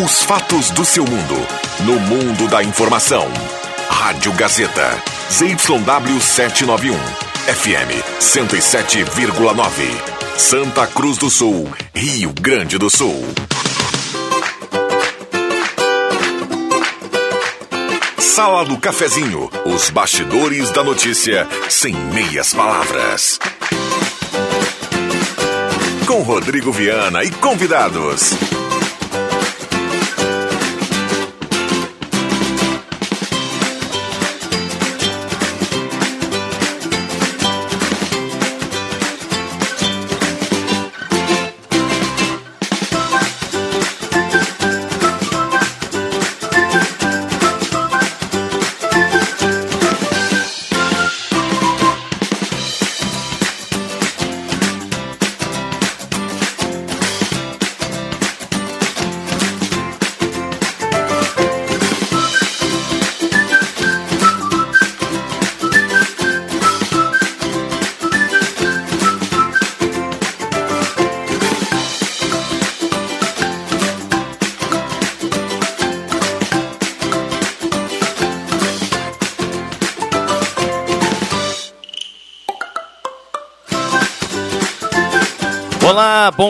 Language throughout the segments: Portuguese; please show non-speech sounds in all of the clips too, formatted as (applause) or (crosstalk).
Os fatos do seu mundo. No mundo da informação. Rádio Gazeta. ZYW 791. FM 107,9. Santa Cruz do Sul. Rio Grande do Sul. Sala do Cafezinho. Os bastidores da notícia sem meias palavras. Com Rodrigo Viana e convidados.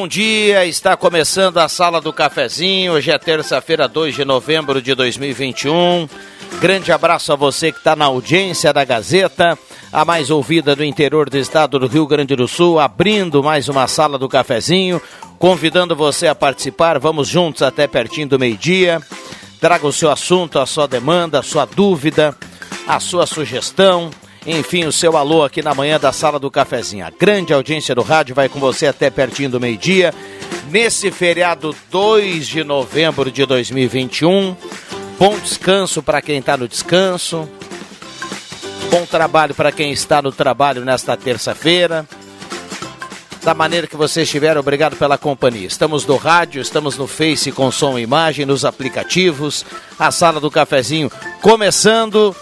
Bom dia. Está começando a Sala do Cafezinho. Hoje é terça-feira, 2 de novembro de 2021. Grande abraço a você que está na audiência da Gazeta, a mais ouvida do interior do estado do Rio Grande do Sul, abrindo mais uma Sala do Cafezinho, convidando você a participar. Vamos juntos até pertinho do meio-dia. Traga o seu assunto, a sua demanda, a sua dúvida, a sua sugestão enfim, o seu alô aqui na manhã da Sala do Cafezinho. A grande audiência do rádio vai com você até pertinho do meio-dia. Nesse feriado 2 de novembro de 2021. Bom descanso para quem está no descanso. Bom trabalho para quem está no trabalho nesta terça-feira. Da maneira que você estiver, obrigado pela companhia. Estamos no rádio, estamos no Face com som e imagem, nos aplicativos. A Sala do Cafezinho começando.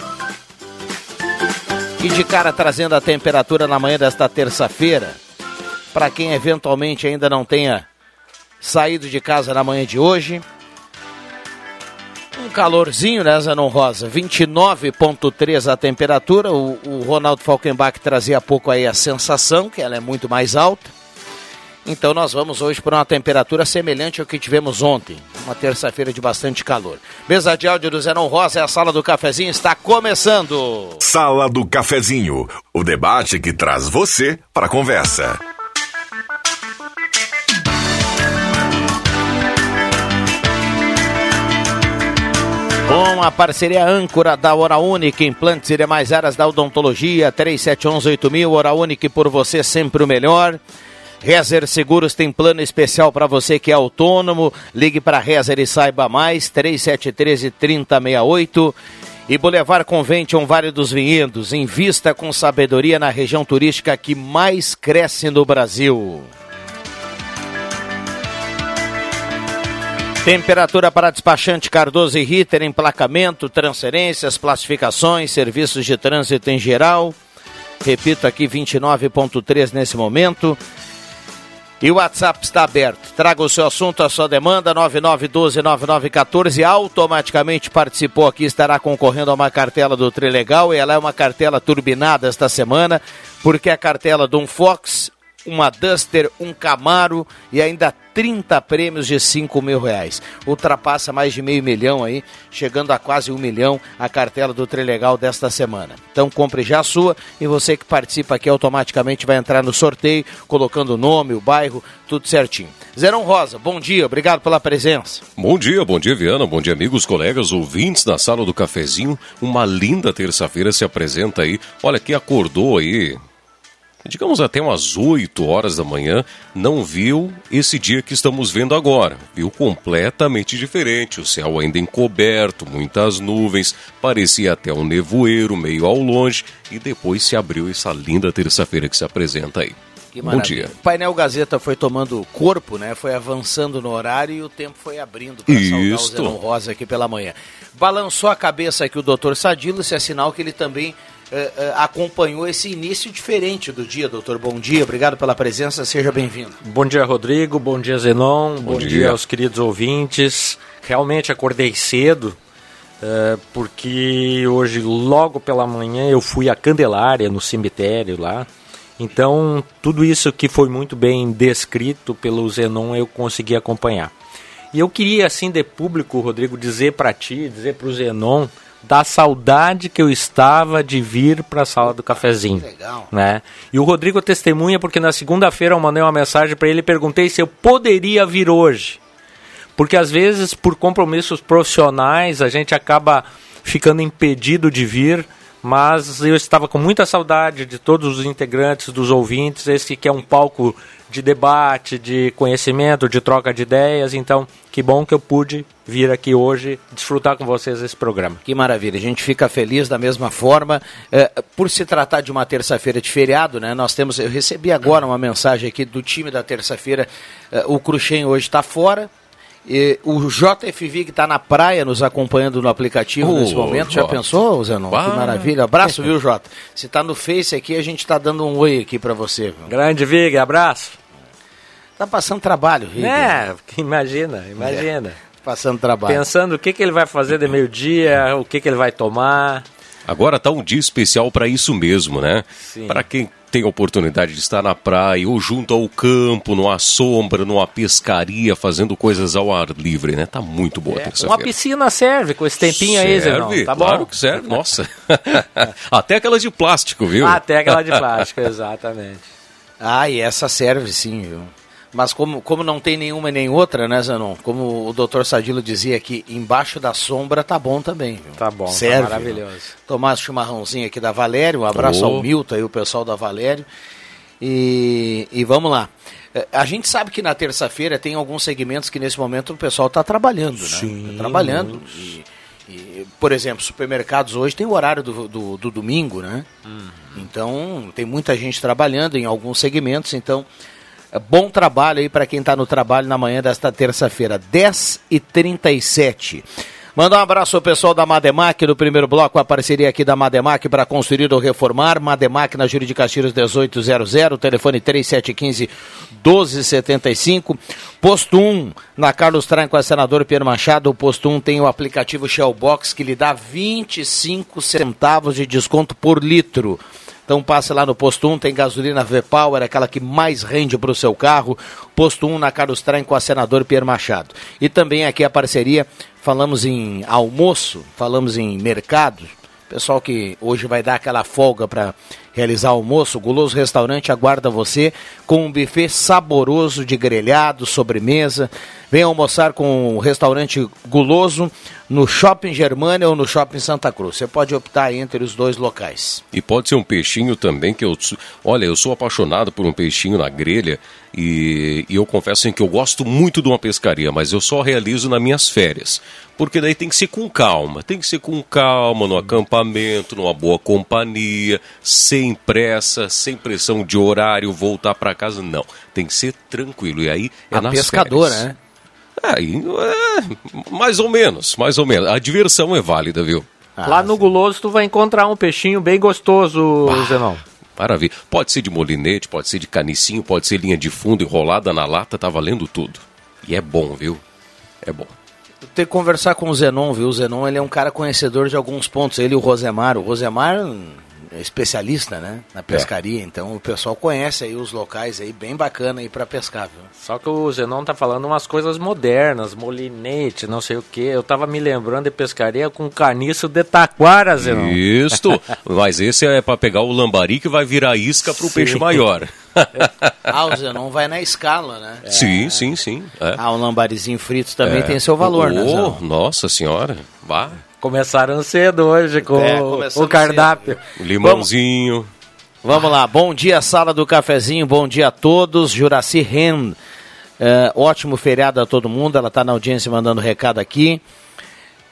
E de cara trazendo a temperatura na manhã desta terça-feira, para quem eventualmente ainda não tenha saído de casa na manhã de hoje. Um calorzinho, né, Zanon Rosa? 29,3 a temperatura. O, o Ronaldo Falkenbach trazia há pouco aí a sensação, que ela é muito mais alta. Então nós vamos hoje para uma temperatura semelhante ao que tivemos ontem, uma terça-feira de bastante calor. Mesa de áudio do Zenon Rosa, a sala do cafezinho está começando. Sala do cafezinho, o debate que traz você para a conversa. Com a parceria âncora da Hora Única, implantes e demais áreas da odontologia, 3711-8000, Hora Única por você sempre o melhor. Rezer Seguros tem plano especial para você que é autônomo. Ligue para Rezer e saiba mais, 3713 3068. E Boulevard Convention Vale dos Vinhedos, invista com sabedoria na região turística que mais cresce no Brasil. Temperatura para despachante Cardoso e Ritter, emplacamento, transferências, classificações, serviços de trânsito em geral. Repito aqui, 29.3 nesse momento. E o WhatsApp está aberto. Traga o seu assunto, a sua demanda, 9912-9914. Automaticamente participou aqui, estará concorrendo a uma cartela do Trilegal. E ela é uma cartela turbinada esta semana, porque é a cartela de um Fox, uma Duster, um Camaro e ainda 30 prêmios de 5 mil reais. Ultrapassa mais de meio milhão aí, chegando a quase um milhão a cartela do Trilegal desta semana. Então compre já a sua e você que participa aqui automaticamente vai entrar no sorteio, colocando o nome, o bairro, tudo certinho. Zerão Rosa, bom dia, obrigado pela presença. Bom dia, bom dia Viana, bom dia amigos, colegas, ouvintes da sala do cafezinho. Uma linda terça-feira se apresenta aí. Olha, que acordou aí digamos até umas 8 horas da manhã, não viu esse dia que estamos vendo agora. Viu completamente diferente, o céu ainda encoberto, muitas nuvens, parecia até um nevoeiro meio ao longe e depois se abriu essa linda terça-feira que se apresenta aí. Bom dia. O painel Gazeta foi tomando corpo, né? Foi avançando no horário e o tempo foi abrindo para saudar o Zenon Rosa aqui pela manhã. Balançou a cabeça aqui o doutor Sadilo, se é sinal que ele também eh, eh, acompanhou esse início diferente do dia, doutor. Bom dia, obrigado pela presença, seja bem-vindo. Bom dia, Rodrigo. Bom dia, Zenon. Bom, Bom dia. dia. aos queridos ouvintes. Realmente acordei cedo, uh, porque hoje, logo pela manhã, eu fui à Candelária, no cemitério lá. Então, tudo isso que foi muito bem descrito pelo Zenon, eu consegui acompanhar. E eu queria, assim, de público, Rodrigo, dizer para ti, dizer para o Zenon da saudade que eu estava de vir para a sala do cafezinho. Legal. Né? E o Rodrigo testemunha porque na segunda-feira eu mandei uma mensagem para ele e perguntei se eu poderia vir hoje. Porque às vezes, por compromissos profissionais, a gente acaba ficando impedido de vir, mas eu estava com muita saudade de todos os integrantes, dos ouvintes, esse que é um palco de debate, de conhecimento, de troca de ideias. Então, que bom que eu pude vir aqui hoje desfrutar com vocês esse programa. Que maravilha, a gente fica feliz da mesma forma. É, por se tratar de uma terça-feira de feriado, né? Nós temos, eu recebi agora uma mensagem aqui do time da terça-feira. É, o Cruxem hoje está fora. E o JFV que está na praia nos acompanhando no aplicativo oh, nesse momento. Já pensou, Zenon? Que maravilha. Abraço, viu, Jota? Se está no Face aqui, a gente está dando um oi aqui para você. Viu? Grande Vig, abraço. Tá passando trabalho, Vig. É, imagina, imagina. É, passando trabalho. Pensando o que, que ele vai fazer de meio-dia, o que, que ele vai tomar. Agora tá um dia especial para isso mesmo, né? Para quem tem a oportunidade de estar na praia ou junto ao campo, numa sombra, numa pescaria, fazendo coisas ao ar livre, né? Tá muito boa é, Uma piscina serve com esse tempinho serve, aí, Zé, não? Tá claro bom? que serve, nossa. (laughs) Até aquela de plástico, viu? Até aquela de plástico, (laughs) exatamente. Ah, e essa serve sim, viu? Mas como, como não tem nenhuma nem outra, né, Zanon? Como o doutor Sadilo dizia aqui, embaixo da sombra tá bom também. Viu? Tá bom, tá Serve, tá maravilhoso. Viu? Tomar chimarrãozinho aqui da Valério, um abraço oh. ao Milton e o pessoal da Valério. E, e vamos lá. É, a gente sabe que na terça-feira tem alguns segmentos que nesse momento o pessoal está trabalhando, né? Sim. Tá trabalhando. E, e, por exemplo, supermercados hoje tem o horário do, do, do domingo, né? Uhum. Então, tem muita gente trabalhando em alguns segmentos, então bom trabalho aí para quem está no trabalho na manhã desta terça-feira, 10h37. Manda um abraço ao pessoal da Mademac, do primeiro bloco, a parceria aqui da Mademac para construir ou reformar. Mademac na Júri de Castilhos 1800, telefone 3715-1275. Posto 1, na Carlos Tranco, a senador Pierre Machado. O posto 1 tem o aplicativo Shellbox que lhe dá 25 centavos de desconto por litro. Então passe lá no posto 1, tem gasolina V-Power, aquela que mais rende para o seu carro. Posto 1 na Carlos com a senador Pierre Machado. E também aqui a parceria, falamos em almoço, falamos em mercado. Pessoal que hoje vai dar aquela folga para realizar almoço, o Guloso Restaurante aguarda você com um buffet saboroso de grelhado, sobremesa. Venha almoçar com o restaurante Guloso no Shopping Germânia ou no Shopping Santa Cruz. Você pode optar entre os dois locais. E pode ser um peixinho também, que eu. Olha, eu sou apaixonado por um peixinho na grelha e, e eu confesso que eu gosto muito de uma pescaria, mas eu só realizo nas minhas férias. Porque daí tem que ser com calma, tem que ser com calma, no acampamento, numa boa companhia, sem pressa, sem pressão de horário, voltar para casa. Não, tem que ser tranquilo. E aí é a nas pescadora, férias. né? Aí, é, mais ou menos, mais ou menos. A diversão é válida, viu? Ah, Lá no sim. Guloso tu vai encontrar um peixinho bem gostoso, ah, Zenão. Maravilha. Pode ser de molinete, pode ser de canicinho, pode ser linha de fundo enrolada na lata, tá valendo tudo. E é bom, viu? É bom. Tem que conversar com o Zenon, viu? O Zenon ele é um cara conhecedor de alguns pontos. Ele e o Rosemar. O Rosemar é especialista, né, na pescaria, é. então o pessoal conhece aí os locais aí bem bacana aí para pescar, viu? Só que o Zenon tá falando umas coisas modernas, molinete, não sei o que. Eu tava me lembrando de pescaria com caniço de taquara, Zenon. Isso, (laughs) mas esse é para pegar o lambari que vai virar isca pro Sim. peixe maior. (laughs) ah, o Zenon vai na escala, né? É. Sim, sim, sim. É. Ah, o lambarizinho frito também é. tem seu valor, oh, né, Zenon? Nossa senhora, vá. Começaram cedo hoje com é, o cardápio. Cedo. Limãozinho. Vamos, vamos, lá, bom dia, sala do cafezinho, bom dia a todos. Juraci Ren, é, ótimo feriado a todo mundo. Ela está na audiência mandando recado aqui.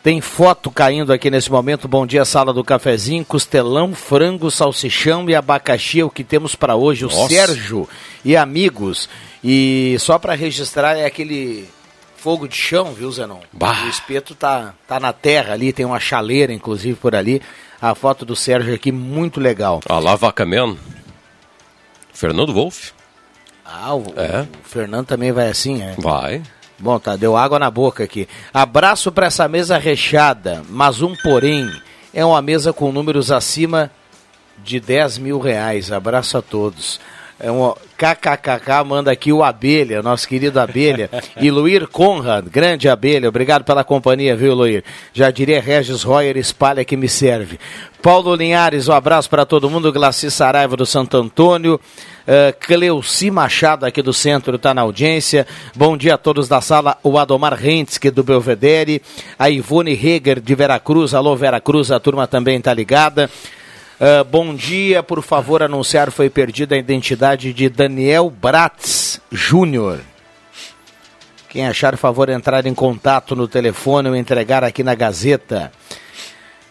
Tem foto caindo aqui nesse momento. Bom dia, sala do cafezinho. Costelão, frango, salsichão e abacaxi é o que temos para hoje. Nossa. O Sérgio e amigos. E só para registrar, é aquele fogo de chão, viu, Zenon? Bah. O espeto tá, tá na terra ali, tem uma chaleira, inclusive, por ali. a foto do Sérgio aqui, muito legal. A Lavaca Man. Fernando Wolff. Ah, o, é. o Fernando também vai assim, é? Vai. Bom, tá, deu água na boca aqui. Abraço para essa mesa recheada, mas um porém. É uma mesa com números acima de 10 mil reais. Abraço a todos. É um KKKK, manda aqui o Abelha, nosso querido Abelha. (laughs) e Luir Conrad, grande Abelha, obrigado pela companhia, viu, Luir? Já diria Regis Royer, espalha que me serve. Paulo Linhares, um abraço para todo mundo. Glaci Saraiva do Santo Antônio. Uh, Cleuci Machado aqui do centro está na audiência. Bom dia a todos da sala. O Adomar Rentske do Belvedere. A Ivone Heger de Veracruz. Alô, Veracruz, a turma também está ligada. Uh, bom dia, por favor, anunciar foi perdida a identidade de Daniel Bratz Júnior. Quem achar, favor, entrar em contato no telefone ou entregar aqui na Gazeta.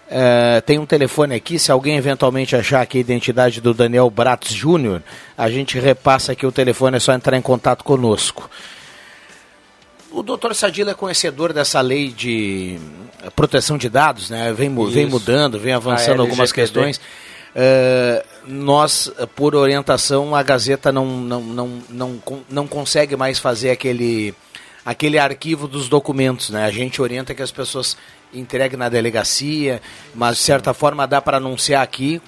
Uh, tem um telefone aqui, se alguém eventualmente achar aqui a identidade do Daniel Bratz Júnior, a gente repassa aqui o telefone, é só entrar em contato conosco. O doutor Sadila é conhecedor dessa lei de proteção de dados, né? Vem, vem mudando, vem avançando algumas questões. Uh, nós, por orientação, a Gazeta não, não, não, não, não consegue mais fazer aquele, aquele arquivo dos documentos. Né? A gente orienta que as pessoas entreguem na delegacia, mas de certa forma dá para anunciar aqui,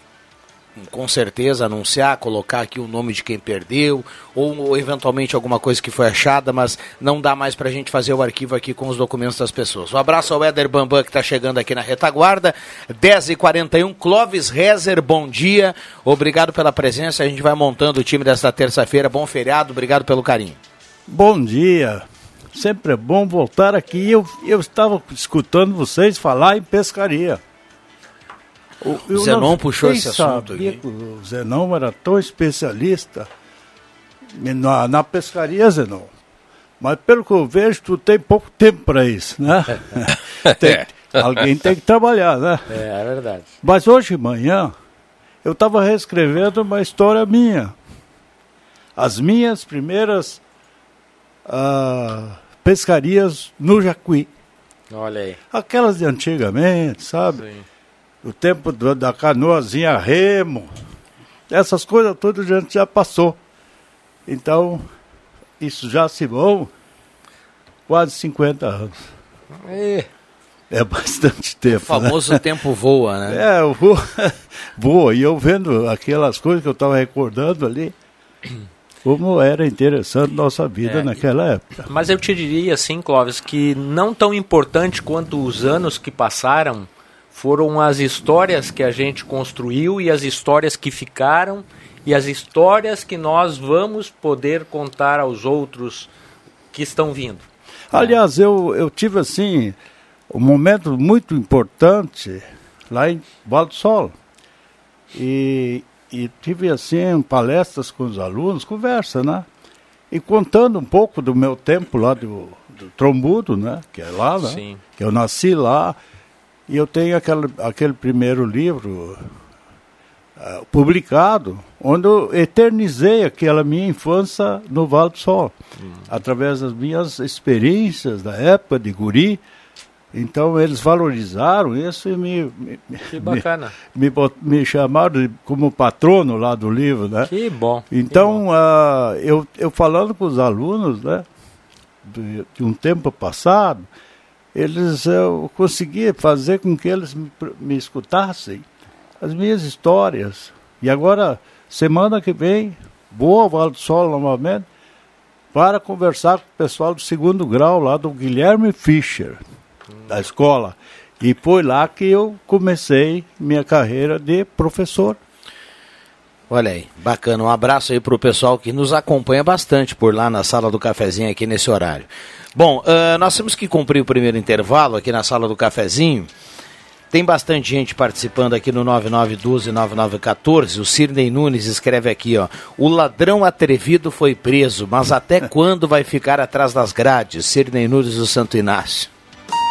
com certeza anunciar, colocar aqui o nome de quem perdeu, ou, ou eventualmente alguma coisa que foi achada, mas não dá mais para a gente fazer o arquivo aqui com os documentos das pessoas. Um abraço ao Éder Bambam que está chegando aqui na retaguarda, 10h41, Clóvis Rezer, bom dia, obrigado pela presença, a gente vai montando o time desta terça-feira, bom feriado, obrigado pelo carinho. Bom dia, sempre é bom voltar aqui, eu, eu estava escutando vocês falar em pescaria. O, o Zenon puxou esse assunto aqui. o Zenon era tão especialista na, na pescaria, Zenon. Mas pelo que eu vejo, tu tem pouco tempo para isso, né? (laughs) tem, alguém tem que trabalhar, né? É, é verdade. Mas hoje de manhã, eu estava reescrevendo uma história minha. As minhas primeiras uh, pescarias no Jacuí. Olha aí. Aquelas de antigamente, sabe? Sim o tempo do, da canoazinha remo, essas coisas todas a gente já passou. Então, isso já se vão quase 50 anos. É, é bastante tempo. O famoso né? tempo voa, né? É, voa, (laughs) voa. E eu vendo aquelas coisas que eu estava recordando ali, como era interessante nossa vida é, naquela época. Mas eu te diria assim, Clóvis, que não tão importante quanto os anos que passaram foram as histórias que a gente construiu e as histórias que ficaram e as histórias que nós vamos poder contar aos outros que estão vindo. Aliás, eu, eu tive assim um momento muito importante lá em Val do Sol. E, e tive assim palestras com os alunos, conversa, né? E contando um pouco do meu tempo lá do, do Trombudo, né? Que é lá, né? Sim. Que eu nasci lá e eu tenho aquele, aquele primeiro livro uh, publicado, onde eu eternizei aquela minha infância no Vale do Sol, hum. através das minhas experiências da época de guri. Então eles valorizaram isso e me, me, que bacana. me, me, me chamaram de, como patrono lá do livro, né? Que bom. Então que bom. Uh, eu, eu falando com os alunos, né, de, de um tempo passado, eles eu consegui fazer com que eles me, me escutassem as minhas histórias. E agora, semana que vem, vou ao Vale do Sol novamente para conversar com o pessoal do segundo grau lá do Guilherme Fischer, da escola. E foi lá que eu comecei minha carreira de professor. Olha aí, bacana. Um abraço aí para o pessoal que nos acompanha bastante por lá na sala do cafezinho aqui nesse horário. Bom, uh, nós temos que cumprir o primeiro intervalo aqui na sala do cafezinho. Tem bastante gente participando aqui no 9912-9914. O Cirnei Nunes escreve aqui, ó. O ladrão atrevido foi preso, mas até (laughs) quando vai ficar atrás das grades? Cirnei Nunes do Santo Inácio.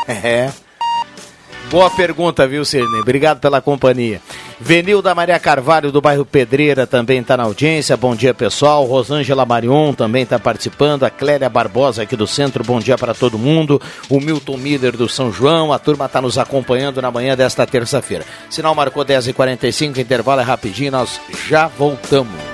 É. Boa pergunta, viu, Cirnei? Obrigado pela companhia. Venilda Maria Carvalho, do bairro Pedreira, também está na audiência. Bom dia, pessoal. Rosângela Marion também está participando. A Clélia Barbosa, aqui do centro. Bom dia para todo mundo. O Milton Miller, do São João. A turma está nos acompanhando na manhã desta terça-feira. Sinal marcou 10h45, intervalo é rapidinho. Nós já voltamos.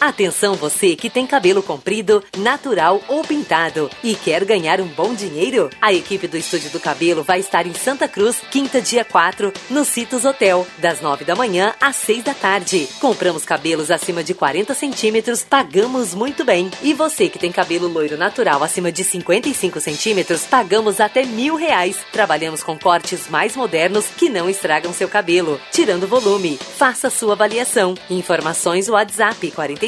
Atenção você que tem cabelo comprido, natural ou pintado e quer ganhar um bom dinheiro? A equipe do Estúdio do Cabelo vai estar em Santa Cruz, quinta dia 4, no Citos Hotel, das 9 da manhã às 6 da tarde. Compramos cabelos acima de 40 centímetros, pagamos muito bem. E você que tem cabelo loiro natural acima de 55 centímetros, pagamos até mil reais. Trabalhamos com cortes mais modernos que não estragam seu cabelo, tirando volume. Faça sua avaliação. Informações WhatsApp 45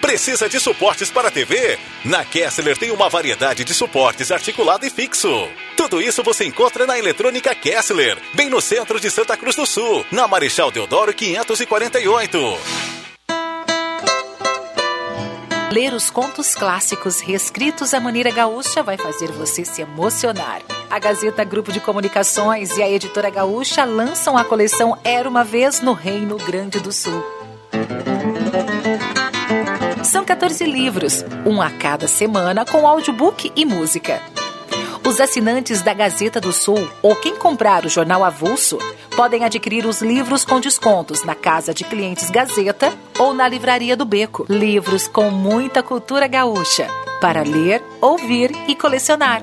Precisa de suportes para TV? Na Kessler tem uma variedade de suportes articulado e fixo. Tudo isso você encontra na Eletrônica Kessler, bem no centro de Santa Cruz do Sul, na Marechal Deodoro 548. Ler os contos clássicos reescritos à maneira gaúcha vai fazer você se emocionar. A Gazeta Grupo de Comunicações e a Editora Gaúcha lançam a coleção Era uma Vez no Reino Grande do Sul. São 14 livros, um a cada semana, com audiobook e música. Os assinantes da Gazeta do Sul ou quem comprar o jornal avulso podem adquirir os livros com descontos na Casa de Clientes Gazeta ou na Livraria do Beco. Livros com muita cultura gaúcha para ler, ouvir e colecionar.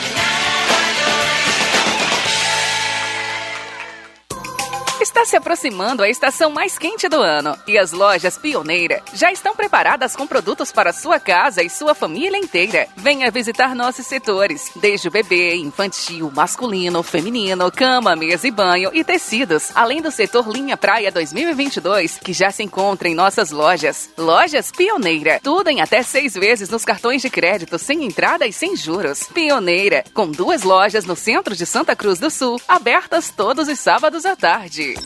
Yeah. Está se aproximando a estação mais quente do ano e as lojas Pioneira já estão preparadas com produtos para sua casa e sua família inteira. Venha visitar nossos setores, desde o bebê, infantil, masculino, feminino, cama, mesa e banho e tecidos, além do setor Linha Praia 2022, que já se encontra em nossas lojas. Lojas Pioneira, tudo em até seis vezes nos cartões de crédito, sem entrada e sem juros. Pioneira, com duas lojas no centro de Santa Cruz do Sul, abertas todos os sábados à tarde.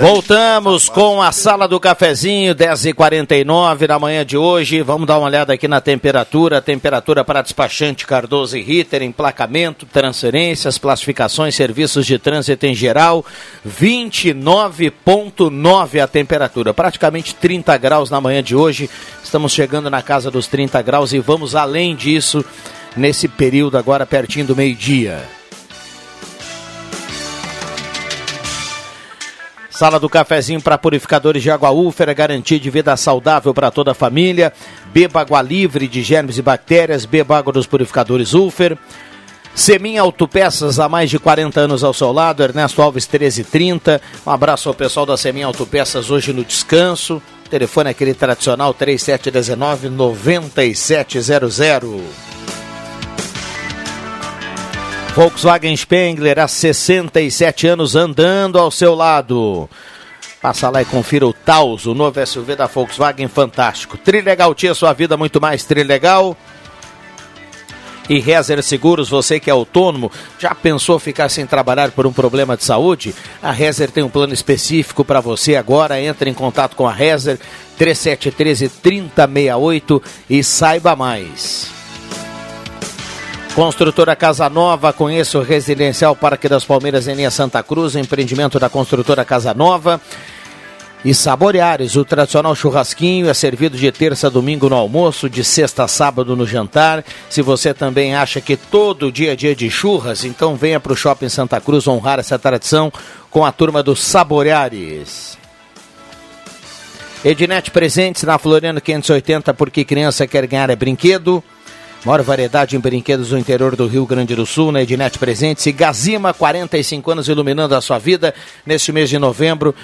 Voltamos com a sala do cafezinho, 10h49 da manhã de hoje. Vamos dar uma olhada aqui na temperatura. Temperatura para despachante Cardoso e Ritter, emplacamento, transferências, classificações, serviços de trânsito em geral. 29,9 a temperatura, praticamente 30 graus na manhã de hoje. Estamos chegando na casa dos 30 graus e vamos além disso nesse período agora pertinho do meio-dia. Sala do cafezinho para purificadores de água úfera, garantia de vida saudável para toda a família. Beba água livre de germes e bactérias, beba água dos purificadores Ufer. Semin Autopeças, há mais de 40 anos ao seu lado, Ernesto Alves 1330. Um abraço ao pessoal da Semin Autopeças hoje no descanso. O telefone é aquele tradicional 3719 9700. Volkswagen Spengler há 67 anos andando ao seu lado. Passa lá e confira o Taos, o novo SUV da Volkswagen fantástico. Trilegal tinha sua vida muito mais trilegal. E Rezer Seguros, você que é autônomo, já pensou ficar sem trabalhar por um problema de saúde? A Rezer tem um plano específico para você agora. Entre em contato com a Rezer 3713 3068 e saiba mais. Construtora Casa Nova, conheça o Residencial Parque das Palmeiras em linha Santa Cruz, empreendimento da Construtora Casa Nova. E Saboreares, o tradicional churrasquinho é servido de terça a domingo no almoço, de sexta a sábado no jantar. Se você também acha que todo dia é dia de churras, então venha para o Shopping Santa Cruz honrar essa tradição com a turma do Saboreares. Ednet Presentes na Floriano 580, porque criança quer ganhar é brinquedo. Maior variedade em brinquedos no interior do Rio Grande do Sul, na Ednet Presentes. E Gazima, 45 anos iluminando a sua vida neste mês de novembro.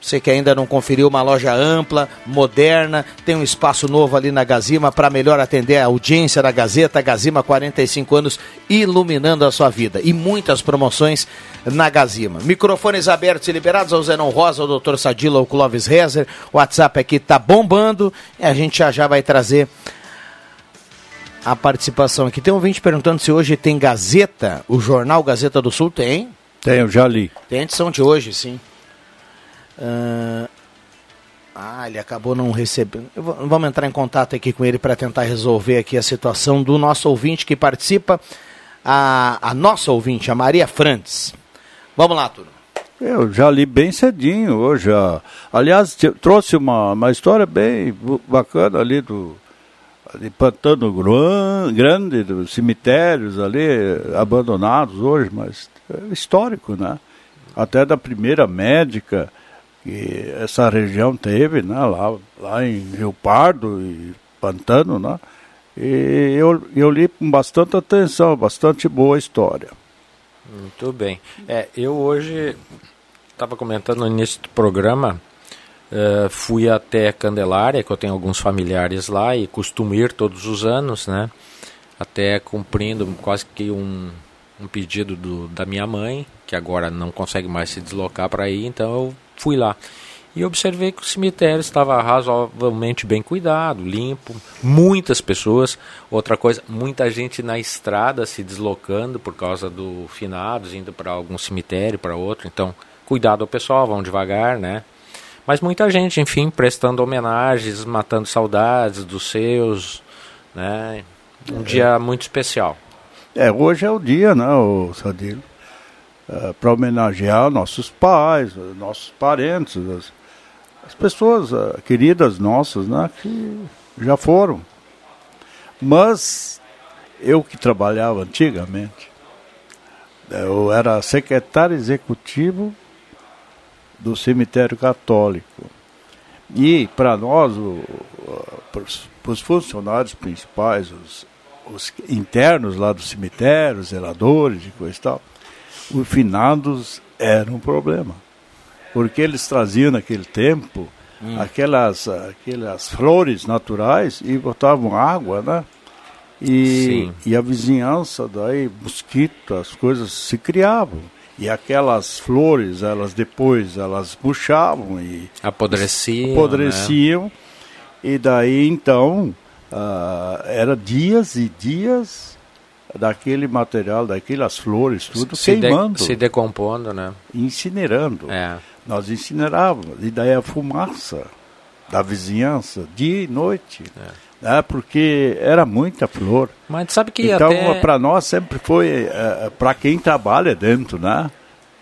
Você que ainda não conferiu uma loja ampla, moderna, tem um espaço novo ali na Gazima para melhor atender a audiência da Gazeta. Gazima, 45 anos, iluminando a sua vida. E muitas promoções na Gazima. Microfones abertos e liberados ao Zenon Rosa, ao Dr. Sadila, ao Clóvis Rezer. O WhatsApp aqui tá bombando e a gente já já vai trazer a participação aqui. Tem um ouvinte perguntando se hoje tem Gazeta, o jornal Gazeta do Sul tem? Tem, eu já li. Tem edição de hoje, sim. Uh... Ah, ele acabou não recebendo. Vou, vamos entrar em contato aqui com ele para tentar resolver aqui a situação do nosso ouvinte que participa. A, a nossa ouvinte, a Maria Frantes. Vamos lá, turma. Eu já li bem cedinho hoje. Aliás, trouxe uma, uma história bem bacana ali do, de pantano grande, dos cemitérios ali abandonados hoje, mas é histórico, né? Até da primeira médica que essa região teve, né? Lá, lá em Rio Pardo e Pantano, né? E eu, eu li com bastante atenção, bastante boa história. Muito bem. É, eu hoje estava comentando no início do programa Uh, fui até Candelária, que eu tenho alguns familiares lá e costumo ir todos os anos, né? Até cumprindo quase que um, um pedido do, da minha mãe, que agora não consegue mais se deslocar para ir, então eu fui lá. E observei que o cemitério estava razoavelmente bem cuidado, limpo, muitas pessoas. Outra coisa, muita gente na estrada se deslocando por causa do finados, indo para algum cemitério, para outro. Então, cuidado ao pessoal, vão devagar, né? Mas muita gente, enfim, prestando homenagens, matando saudades dos seus, né? Um é. dia muito especial. É, hoje é o dia, né, o Sadilo? É, para homenagear nossos pais, nossos parentes, as, as pessoas uh, queridas nossas, né, que já foram. Mas eu que trabalhava antigamente, eu era secretário executivo do cemitério católico. E para nós, para os funcionários principais, os, os, internos lá do cemitério, os zeladores e coisa e tal, os finados eram um problema. Porque eles traziam naquele tempo hum. aquelas, aquelas flores naturais e botavam água, né? E, e a vizinhança, daí, mosquito, as coisas se criavam. E aquelas flores, elas depois elas murchavam e apodreciam, apodreciam né? e daí então uh, era dias e dias daquele material, daquelas flores, tudo se queimando, de, se decompondo, né? Incinerando. É. Nós incinerávamos e daí a fumaça da vizinhança dia e noite. É né, porque era muita flor. Mas sabe que então até... para nós sempre foi é, é para quem trabalha dentro, né?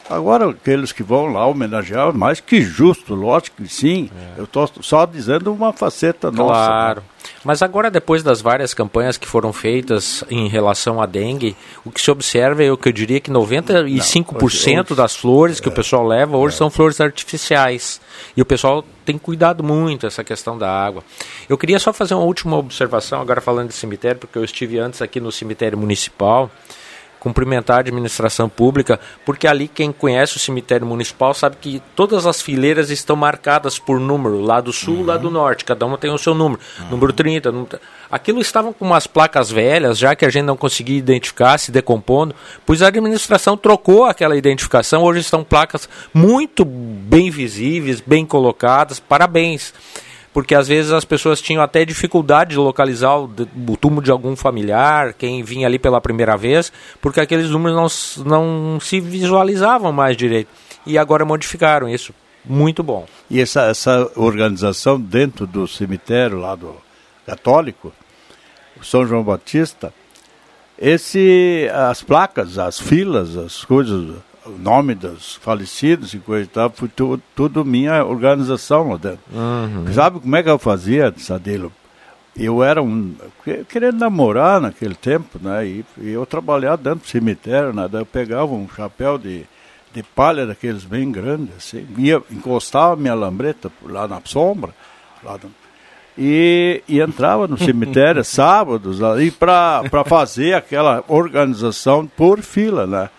Agora aqueles que vão lá homenagear, mais que justo, lógico que sim. É. Eu estou só dizendo uma faceta claro. nossa. Claro. Né? Mas agora, depois das várias campanhas que foram feitas em relação à dengue, o que se observa é o que eu diria que 95% Não, hoje, hoje, das flores que é, o pessoal leva hoje é. são flores artificiais. E o pessoal tem cuidado muito essa questão da água. Eu queria só fazer uma última observação, agora falando de cemitério, porque eu estive antes aqui no cemitério municipal cumprimentar a administração pública, porque ali quem conhece o cemitério municipal sabe que todas as fileiras estão marcadas por número, lá do sul, uhum. lá do norte, cada uma tem o seu número, uhum. número 30. Número... Aquilo estavam com umas placas velhas, já que a gente não conseguia identificar, se decompondo, pois a administração trocou aquela identificação, hoje estão placas muito bem visíveis, bem colocadas, parabéns porque às vezes as pessoas tinham até dificuldade de localizar o, o túmulo de algum familiar, quem vinha ali pela primeira vez, porque aqueles números não, não se visualizavam mais direito. E agora modificaram isso. Muito bom. E essa, essa organização dentro do cemitério lá do católico, São João Batista, esse, as placas, as filas, as coisas, o nome dos falecidos e coisa e tal, foi tu, tudo minha organização lá dentro. Uhum. Sabe como é que eu fazia, Sadilo? Eu era um. querendo namorar naquele tempo, né? E, e eu trabalhava dentro do cemitério, né? Daí eu pegava um chapéu de, de palha daqueles bem grandes, assim, ia, encostava minha lambreta lá na sombra, lá no, e, e, entrava no cemitério (laughs) sábados ali para fazer aquela organização por fila, né?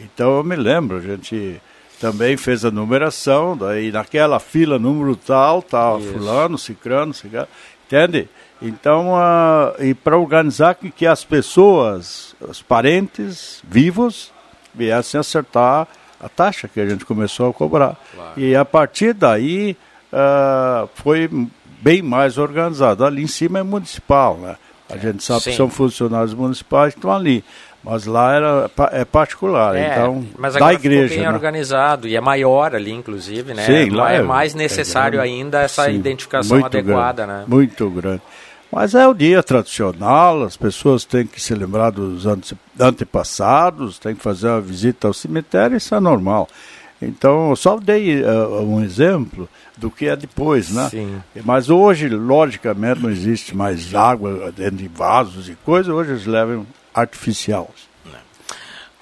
Então eu me lembro, a gente também fez a numeração, daí naquela fila número tal, tal, Isso. fulano, cicrano, cicrano, entende? Então, uh, e para organizar que, que as pessoas, os parentes vivos, viessem acertar a taxa que a gente começou a cobrar. Claro. E a partir daí uh, foi bem mais organizado. Ali em cima é municipal, né? A gente sabe Sim. que são funcionários municipais que estão ali. Mas lá era, é particular, é, então mas da igreja. bem né? organizado e é maior ali, inclusive, né? Sim, lá é, é mais necessário é ainda essa sim, identificação adequada, grande, né? Muito grande. Mas é o dia tradicional, as pessoas têm que se lembrar dos ante, antepassados, têm que fazer uma visita ao cemitério, isso é normal. Então, só dei uh, um exemplo do que é depois, né? Sim. Mas hoje, logicamente, não existe mais água dentro de vasos e coisas, hoje eles levam artificial.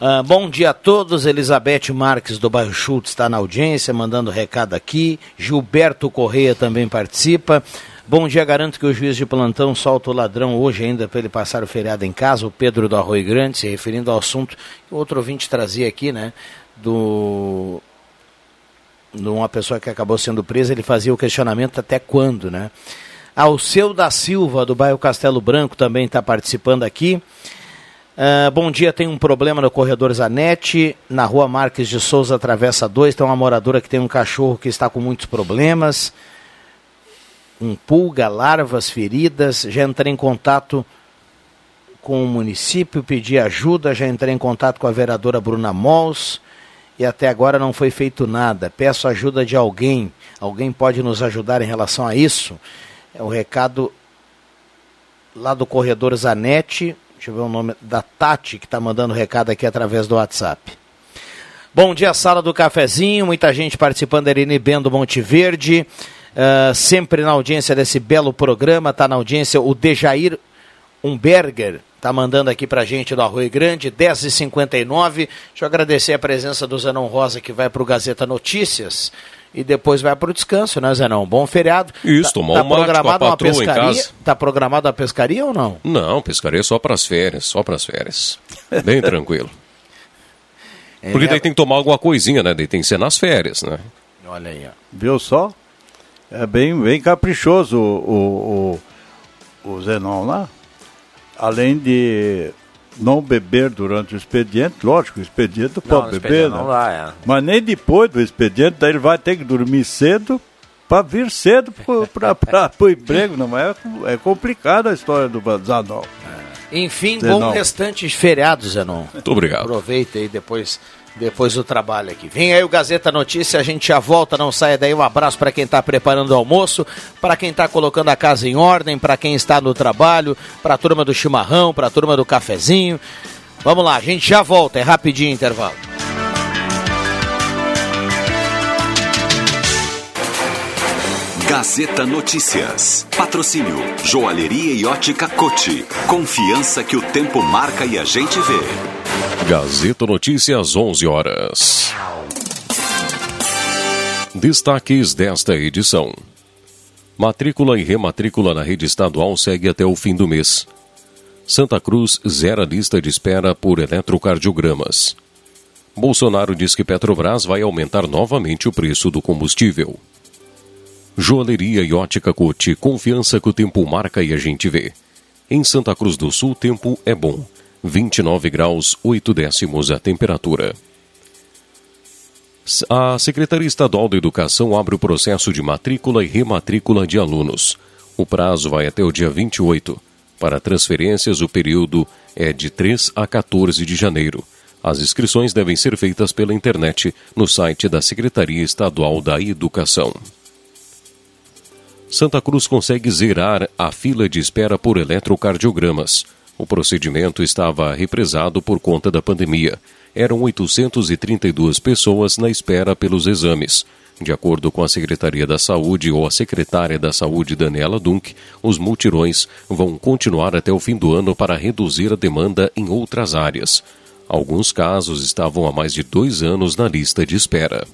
Uh, bom dia a todos, Elizabeth Marques do Bairro Schultz está na audiência, mandando recado aqui. Gilberto Correia também participa. Bom dia, garanto que o juiz de plantão solta o ladrão hoje ainda para ele passar o feriado em casa, o Pedro do Arroio Grande, se referindo ao assunto que outro ouvinte trazia aqui, né? Do. De uma pessoa que acabou sendo presa, ele fazia o questionamento até quando, né? Alceu da Silva, do bairro Castelo Branco, também está participando aqui. Uh, bom dia, tem um problema no corredor Zanetti, na rua Marques de Souza, Travessa 2, tem uma moradora que tem um cachorro que está com muitos problemas, um pulga, larvas, feridas, já entrei em contato com o município, pedi ajuda, já entrei em contato com a vereadora Bruna Mols e até agora não foi feito nada. Peço ajuda de alguém, alguém pode nos ajudar em relação a isso? É o recado lá do corredor Zanetti, Deixa eu ver o nome da Tati, que está mandando recado aqui através do WhatsApp. Bom dia, sala do cafezinho. Muita gente participando Irene Bendo Monte Verde. Uh, sempre na audiência desse belo programa. Está na audiência o Dejair Umberger. Está mandando aqui para gente do Arroio Grande, 10h59. Deixa eu agradecer a presença do Zanon Rosa, que vai para o Gazeta Notícias e depois vai para o descanso, né, Zenão? Bom feriado. Isso, tomar tá, tá um programado uma pescaria? Tá programado a pescaria ou não? Não, pescaria só para as férias, só para as férias. Bem tranquilo. É, Porque daí tem que tomar alguma coisinha, né? Daí tem que ser nas férias, né? Olha aí, ó. Viu só? É bem, bem caprichoso o, o, o Zenon lá. Além de não beber durante o expediente, lógico, o expediente não, pode beber, expediente né? Dá, é. Mas nem depois do expediente, daí ele vai ter que dormir cedo para vir cedo para (laughs) o emprego, não é? É complicada a história do Zanon. É. Enfim, Zenon. bom restante de feriado, Zenon. Muito obrigado. Aproveita aí depois depois do trabalho aqui. Vem aí o Gazeta Notícia, a gente já volta, não saia daí. Um abraço para quem está preparando o almoço, para quem está colocando a casa em ordem, para quem está no trabalho, para a turma do chimarrão, para a turma do cafezinho. Vamos lá, a gente já volta, é rapidinho intervalo. Gazeta Notícias. Patrocínio Joalheria e Ótica Cote. Confiança que o tempo marca e a gente vê. Gazeta Notícias 11 horas. Destaques desta edição. Matrícula e rematrícula na rede estadual segue até o fim do mês. Santa Cruz zera lista de espera por eletrocardiogramas. Bolsonaro diz que Petrobras vai aumentar novamente o preço do combustível. Joalheria e ótica Cote, confiança que o tempo marca e a gente vê. Em Santa Cruz do Sul, tempo é bom. 29 graus 8 décimos a temperatura. A Secretaria Estadual da Educação abre o processo de matrícula e rematrícula de alunos. O prazo vai até o dia 28. Para transferências, o período é de 3 a 14 de janeiro. As inscrições devem ser feitas pela internet no site da Secretaria Estadual da Educação. Santa Cruz consegue zerar a fila de espera por eletrocardiogramas. O procedimento estava represado por conta da pandemia. Eram 832 pessoas na espera pelos exames. De acordo com a Secretaria da Saúde ou a secretária da Saúde, Daniela Dunk, os multirões vão continuar até o fim do ano para reduzir a demanda em outras áreas. Alguns casos estavam há mais de dois anos na lista de espera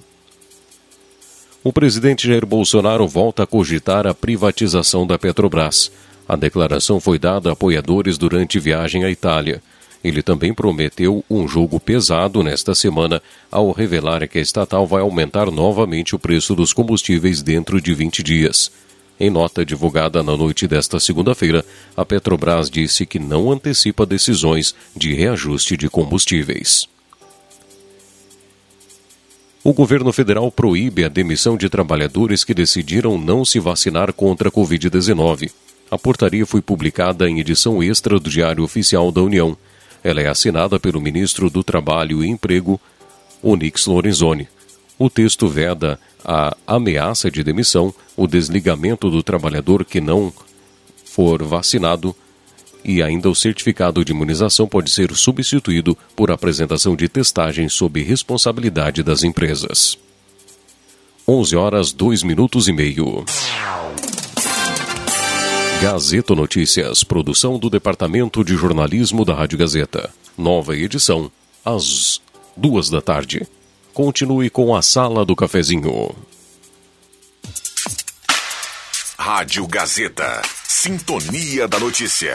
o presidente Jair Bolsonaro volta a cogitar a privatização da Petrobras. A declaração foi dada a apoiadores durante viagem à Itália. Ele também prometeu um jogo pesado nesta semana ao revelar que a estatal vai aumentar novamente o preço dos combustíveis dentro de 20 dias. Em nota divulgada na noite desta segunda-feira, a Petrobras disse que não antecipa decisões de reajuste de combustíveis. O governo federal proíbe a demissão de trabalhadores que decidiram não se vacinar contra a Covid-19. A portaria foi publicada em edição extra do Diário Oficial da União. Ela é assinada pelo ministro do Trabalho e Emprego, Onix Lorenzoni. O texto veda a ameaça de demissão, o desligamento do trabalhador que não for vacinado e ainda o certificado de imunização pode ser substituído por apresentação de testagem sob responsabilidade das empresas. 11 horas 2 minutos e meio. Gazeta Notícias, produção do Departamento de Jornalismo da Rádio Gazeta. Nova edição, às duas da tarde. Continue com a Sala do Cafezinho. Rádio Gazeta. Sintonia da Notícia.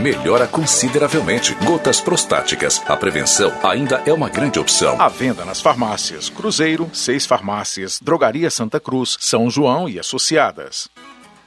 melhora consideravelmente. Gotas prostáticas. A prevenção ainda é uma grande opção. À venda nas farmácias Cruzeiro, Seis Farmácias, Drogaria Santa Cruz, São João e Associadas.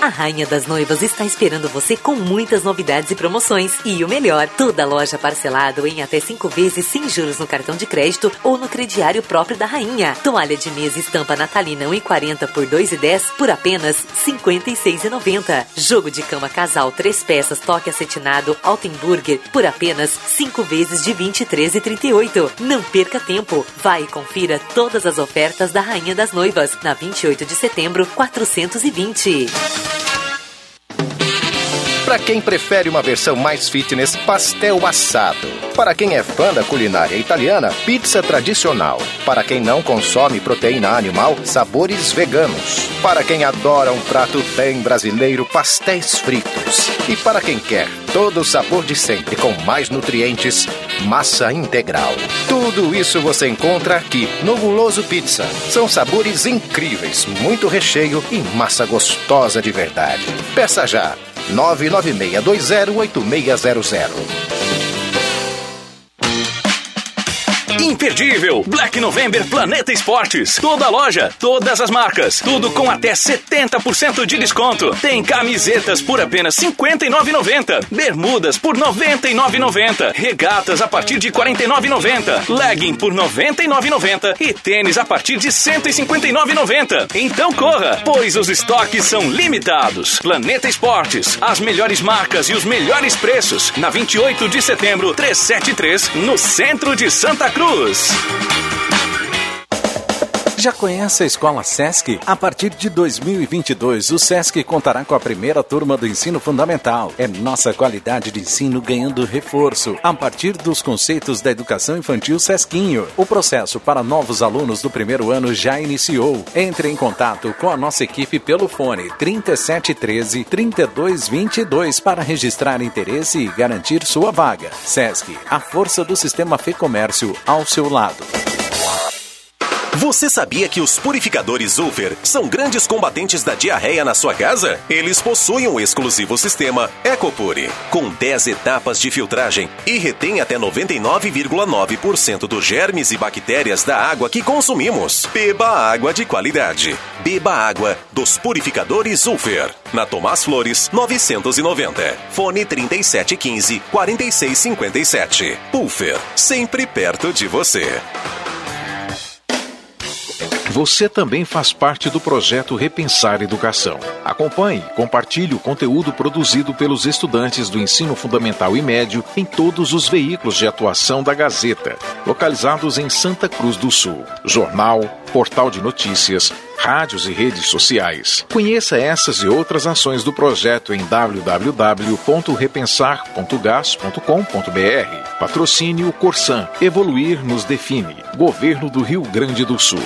A Rainha das Noivas está esperando você com muitas novidades e promoções. E o melhor, toda loja parcelado em até cinco vezes sem juros no cartão de crédito ou no crediário próprio da Rainha. Toalha de mesa estampa natalina 1,40 por 2,10 por apenas R$ 56,90. Jogo de cama casal três peças toque acetinado Altenburger por apenas cinco vezes de R$ 23,38. Não perca tempo. Vai e confira todas as ofertas da Rainha das Noivas na 28 de setembro 420. Para quem prefere uma versão mais fitness, pastel assado. Para quem é fã da culinária italiana, pizza tradicional. Para quem não consome proteína animal, sabores veganos. Para quem adora um prato bem brasileiro, pastéis fritos. E para quem quer todo o sabor de sempre com mais nutrientes, massa integral. Tudo isso você encontra aqui no Guloso Pizza. São sabores incríveis, muito recheio e massa gostosa de verdade. Peça já 996208600. Imperdível! Black November Planeta Esportes. Toda loja, todas as marcas, tudo com até 70% de desconto. Tem camisetas por apenas R$ 59,90, bermudas por R$ 99,90, regatas a partir de R$ 49,90, legging por R$ 99,90 e tênis a partir de R$ 159,90. Então corra, pois os estoques são limitados. Planeta Esportes, as melhores marcas e os melhores preços. Na 28 de setembro, 373, no centro de Santa Cruz. Cruz. Já conhece a Escola Sesc? A partir de 2022, o Sesc contará com a primeira turma do ensino fundamental. É nossa qualidade de ensino ganhando reforço a partir dos conceitos da educação infantil Sesquinho. O processo para novos alunos do primeiro ano já iniciou. Entre em contato com a nossa equipe pelo fone 3713 3222 para registrar interesse e garantir sua vaga. Sesc, a força do sistema Fê Comércio ao seu lado. Você sabia que os purificadores Ulfer são grandes combatentes da diarreia na sua casa? Eles possuem um exclusivo sistema EcoPure, com 10 etapas de filtragem e retém até 99,9% dos germes e bactérias da água que consumimos. Beba água de qualidade. Beba água dos purificadores Ulfer. Na Tomás Flores, 990. Fone 3715 4657. Ulfer, sempre perto de você. Thank you. Você também faz parte do projeto Repensar Educação. Acompanhe e compartilhe o conteúdo produzido pelos estudantes do ensino fundamental e médio em todos os veículos de atuação da Gazeta, localizados em Santa Cruz do Sul. Jornal, portal de notícias, rádios e redes sociais. Conheça essas e outras ações do projeto em www.repensar.gas.com.br. Patrocínio Corsan. Evoluir nos define. Governo do Rio Grande do Sul.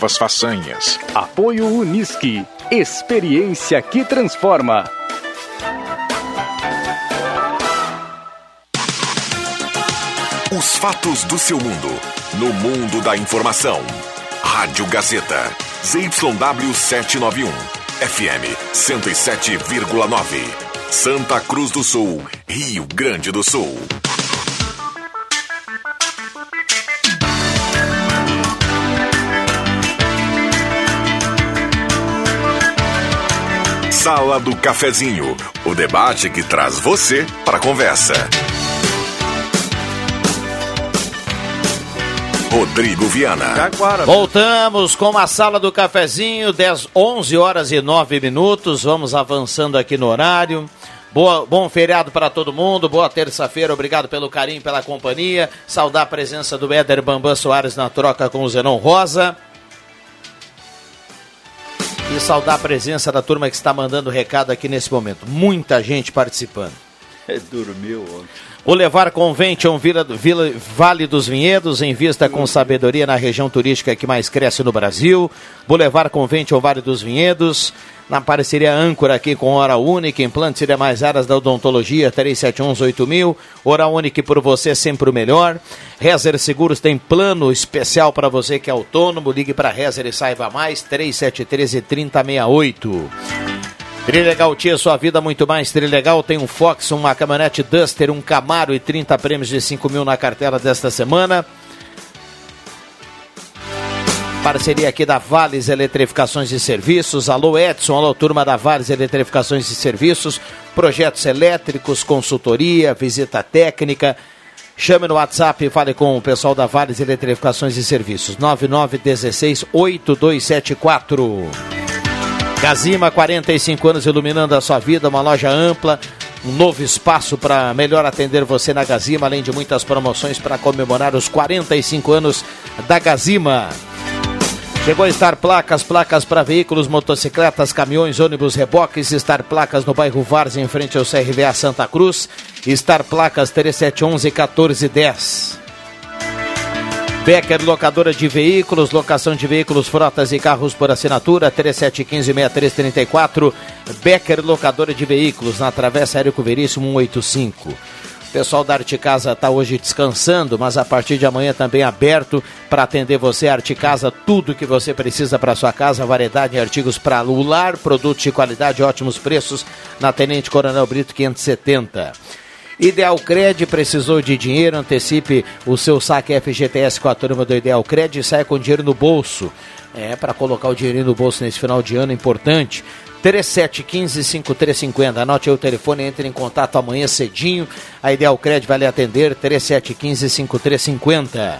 Novas façanhas. Apoio Unisque. Experiência que transforma. Os fatos do seu mundo. No mundo da informação. Rádio Gazeta. ZYW 791. FM 107,9. Santa Cruz do Sul, Rio Grande do Sul. Sala do Cafezinho, o debate que traz você para a conversa. Rodrigo Viana. Voltamos com a sala do cafezinho, 10, 11 horas e 9 minutos. Vamos avançando aqui no horário. Boa, bom feriado para todo mundo, boa terça-feira, obrigado pelo carinho, pela companhia. Saudar a presença do Éder Bambam Soares na troca com o Zenon Rosa. E saudar a presença da turma que está mandando recado aqui nesse momento. Muita gente participando. É, dormiu ontem. Boulevard Convention Vila, Vila, Vale dos Vinhedos, em vista com sabedoria na região turística que mais cresce no Brasil. Boulevard Convention Vale dos Vinhedos. Na parceria âncora aqui com Hora Única, implantes e mais áreas da odontologia, 3718000. Hora Única por você sempre o melhor. Rezer Seguros tem plano especial para você que é autônomo. Ligue para Rezer e saiba mais, 3713 3068. Trilegal Tia, sua vida muito mais. Trilegal tem um Fox, uma caminhonete Duster, um Camaro e 30 prêmios de 5 mil na cartela desta semana. Parceria aqui da Vales Eletrificações e Serviços. Alô Edson, alô turma da Vales Eletrificações e Serviços. Projetos elétricos, consultoria, visita técnica. Chame no WhatsApp e fale com o pessoal da Vales Eletrificações e Serviços. 9916 8274. Gazima, 45 anos iluminando a sua vida, uma loja ampla, um novo espaço para melhor atender você na Gazima, além de muitas promoções para comemorar os 45 anos da Gazima. Chegou a estar placas, placas para veículos, motocicletas, caminhões, ônibus, reboques, estar placas no bairro Vars, em frente ao CRVA Santa Cruz, estar placas 3711 1410. Becker Locadora de Veículos, locação de veículos, frotas e carros por assinatura, 3715-6334. Becker Locadora de Veículos, na Travessa Érico Veríssimo 185. O pessoal da Arte Casa está hoje descansando, mas a partir de amanhã também aberto para atender você. Arte Casa, tudo que você precisa para sua casa, variedade de artigos para o lar, produtos de qualidade, ótimos preços na Tenente Coronel Brito 570. Ideal Cred precisou de dinheiro, antecipe o seu saque FGTS com a turma do Ideal Cred e saia com dinheiro no bolso. É, para colocar o dinheirinho no bolso nesse final de ano, importante. 3715-5350. Anote aí o telefone, entre em contato amanhã cedinho. A Ideal Cred vai lhe atender. 3715-5350.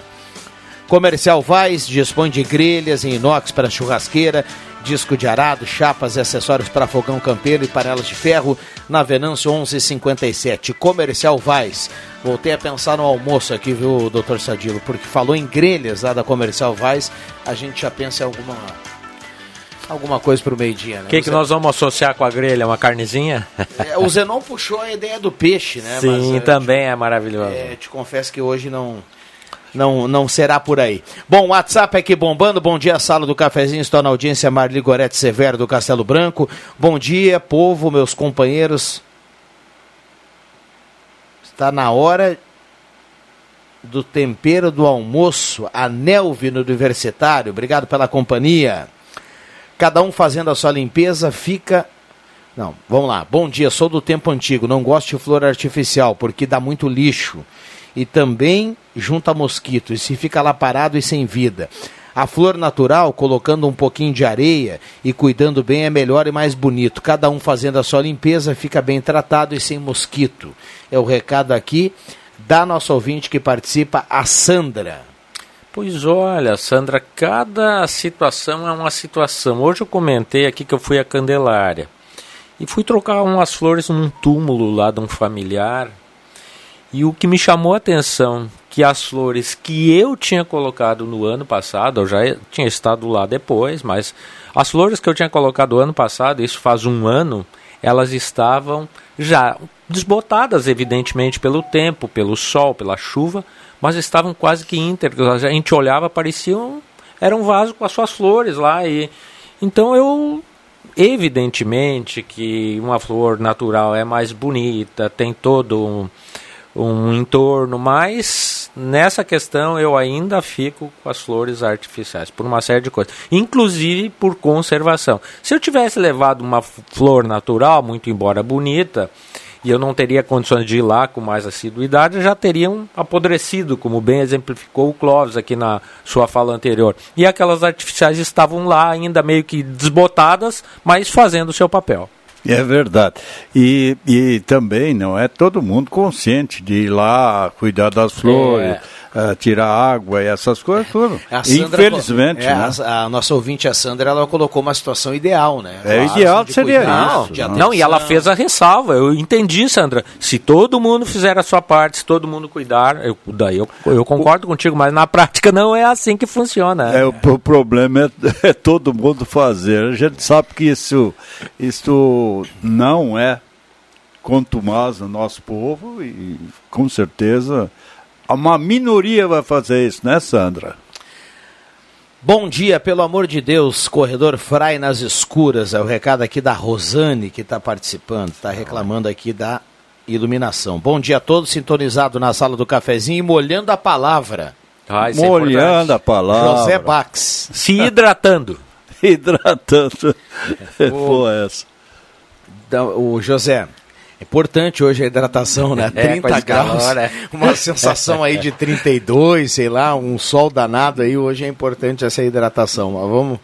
Comercial Vaz dispõe de grelhas em inox para churrasqueira, disco de arado, chapas e acessórios para fogão campeiro e panelas de ferro na Venâncio 1157. Comercial Vaz. Voltei a pensar no almoço aqui, viu, doutor Sadilo? Porque falou em grelhas lá da Comercial Vaz, a gente já pensa em alguma alguma coisa para o meio-dia, né? O que, que nós vamos associar com a grelha? Uma carnezinha? É, o Zenon puxou a ideia do peixe, né? (laughs) Sim, Mas, também é maravilhoso. É, te confesso que hoje não, não, não será por aí. Bom, WhatsApp aqui bombando. Bom dia, sala do cafezinho. Estou na audiência Marli Gorete Severo do Castelo Branco. Bom dia, povo, meus companheiros. Está na hora do tempero do almoço. A Nelvi no Universitário. Obrigado pela companhia. Cada um fazendo a sua limpeza fica. Não, vamos lá. Bom dia, sou do tempo antigo. Não gosto de flor artificial porque dá muito lixo. E também junta mosquito. E se fica lá parado e sem vida. A flor natural, colocando um pouquinho de areia e cuidando bem, é melhor e mais bonito. Cada um fazendo a sua limpeza, fica bem tratado e sem mosquito. É o recado aqui da nossa ouvinte que participa, a Sandra. Pois olha, Sandra, cada situação é uma situação. Hoje eu comentei aqui que eu fui à Candelária e fui trocar umas flores num túmulo lá de um familiar. E o que me chamou a atenção que as flores que eu tinha colocado no ano passado, eu já tinha estado lá depois, mas as flores que eu tinha colocado no ano passado, isso faz um ano, elas estavam já desbotadas, evidentemente, pelo tempo, pelo sol, pela chuva, mas estavam quase que íntegros. A gente olhava, pareciam. Era um vaso com as suas flores lá. E, então eu. Evidentemente que uma flor natural é mais bonita, tem todo um, um entorno, mas nessa questão eu ainda fico com as flores artificiais, por uma série de coisas, inclusive por conservação. Se eu tivesse levado uma flor natural, muito embora bonita, e eu não teria condições de ir lá com mais assiduidade, já teriam apodrecido, como bem exemplificou o Clóvis aqui na sua fala anterior. E aquelas artificiais estavam lá ainda meio que desbotadas, mas fazendo o seu papel. É verdade. E, e também não é todo mundo consciente de ir lá cuidar das flores. É uh, tirar água e essas coisas tudo. Sandra, Infelizmente, é, né? a, a, nossa ouvinte, a Sandra, ela colocou uma situação ideal, né? É claro, ideal seria isso. Não, não, e ela fez a ressalva. Eu entendi, Sandra. Se todo mundo fizer a sua parte, se todo mundo cuidar, eu, daí eu, eu concordo o... contigo, mas na (laughs) prática não é assim que funciona. É, o, o problema é, (laughs) é todo mundo fazer. A gente sabe que isso, isso não é contumaz no nosso povo e com certeza uma minoria vai fazer isso, né, Sandra? Bom dia, pelo amor de Deus, corredor Frai nas escuras. É o recado aqui da Rosane que está participando, está reclamando aqui da iluminação. Bom dia a todos, sintonizado na sala do cafezinho e molhando a palavra. Ah, é molhando a palavra. José Bax. Se hidratando. (laughs) hidratando. (laughs) Pô, essa. O José, é importante hoje a hidratação, né? (laughs) É, 30 graus, calor, é. (laughs) uma sensação aí de 32, sei lá, um sol danado aí. Hoje é importante essa hidratação. Mas vamos,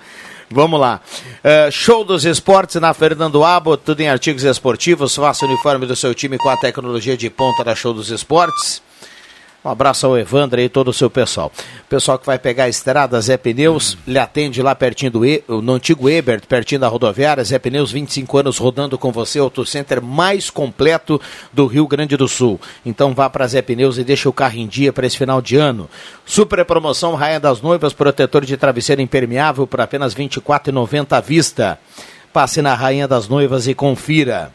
vamos lá. Uh, show dos esportes na Fernando Abo, tudo em artigos esportivos. Faça o uniforme do seu time com a tecnologia de ponta da Show dos Esportes. Um abraço ao Evandro e todo o seu pessoal. Pessoal que vai pegar a estrada, Zé Pneus, lhe atende lá pertinho do e, no antigo Ebert, pertinho da rodoviária. Zé Pneus, 25 anos rodando com você, auto center mais completo do Rio Grande do Sul. Então vá para Zé Pneus e deixa o carro em dia para esse final de ano. Super promoção Raia das Noivas, protetor de travesseiro impermeável por apenas R$ 24,90 à vista. Passe na Rainha das Noivas e confira.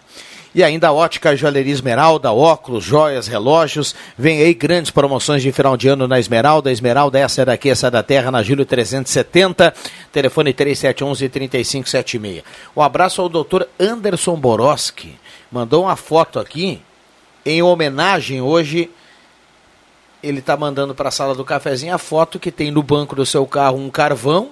E ainda a ótica Joalheria Esmeralda, óculos, joias, relógios. Vem aí grandes promoções de final de ano na Esmeralda. Esmeralda, essa é daqui, essa é da terra, na Júlio 370. Telefone 3711-3576. Um abraço ao doutor Anderson Boroski. Mandou uma foto aqui em homenagem hoje. Ele está mandando para a sala do cafezinho a foto que tem no banco do seu carro um carvão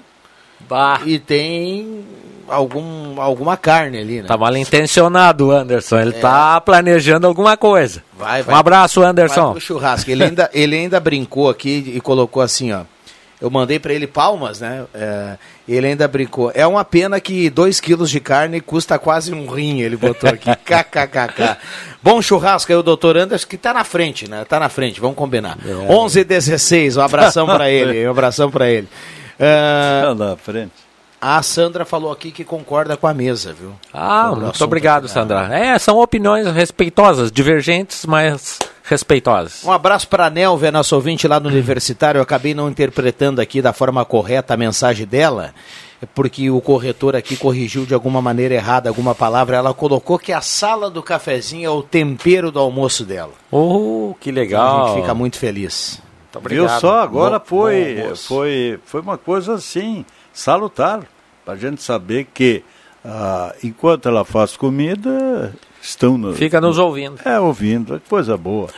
Bah. e tem algum, alguma carne ali, né? Tá mal intencionado o Anderson. Ele É. tá planejando alguma coisa. Vai, Um abraço, Vai Anderson. pro churrasco. Ele ainda, ele ainda brincou aqui e colocou assim, ó. Eu mandei para ele palmas, né? É, ele ainda brincou. É uma pena que 2 quilos de carne custa quase um rim, ele botou aqui. (laughs) KKKK. Bom churrasco aí, o doutor Anderson, que tá na frente, né? Tá na frente, vamos combinar. É. 11 h 16 um abração para (laughs) ele, um abração para ele. É, Tá na frente. A Sandra falou aqui que concorda com a mesa, viu? Ah, muito obrigado, aqui, né? Sandra. É, são opiniões respeitosas, divergentes, mas respeitosas. Um abraço para a Nelvia, nossa ouvinte lá no Universitário. Eu acabei não interpretando aqui da forma correta a mensagem dela, porque o corretor aqui corrigiu de alguma maneira errada alguma palavra. Ela colocou que a sala do cafezinho é o tempero do almoço dela. Oh, que Então legal. a gente fica muito feliz. obrigado. Viu só, agora Bom- foi, bom foi, foi uma coisa assim, salutar, para a gente saber que ah, enquanto ela faz comida, estão no, Fica nos ouvindo. É, ouvindo, é coisa boa.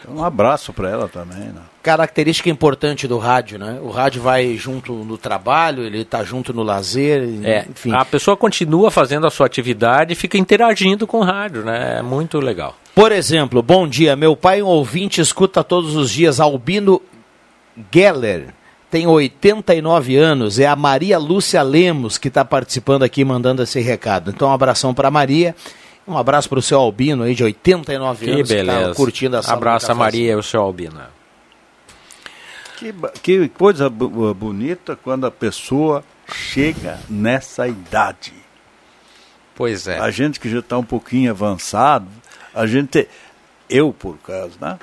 Então, um abraço para ela também. Né? Característica importante do rádio, né? O rádio vai junto no trabalho, ele está junto no lazer, É, enfim. a pessoa continua fazendo a sua atividade e fica interagindo com o rádio, né? É muito legal. Por exemplo, bom dia, meu pai, um ouvinte, escuta todos os dias Albino Geller, tem 89 anos, é a Maria Lúcia Lemos que está participando aqui, mandando esse recado. Então, um abração para Maria, um abraço para o seu Albino aí de 89 Que anos, que beleza. tá curtindo a sala do Abraço a. Maria e o seu Albino. Que, que coisa bonita quando a pessoa chega nessa idade. Pois é. A gente que já está um pouquinho avançado, a gente, eu por caso, né?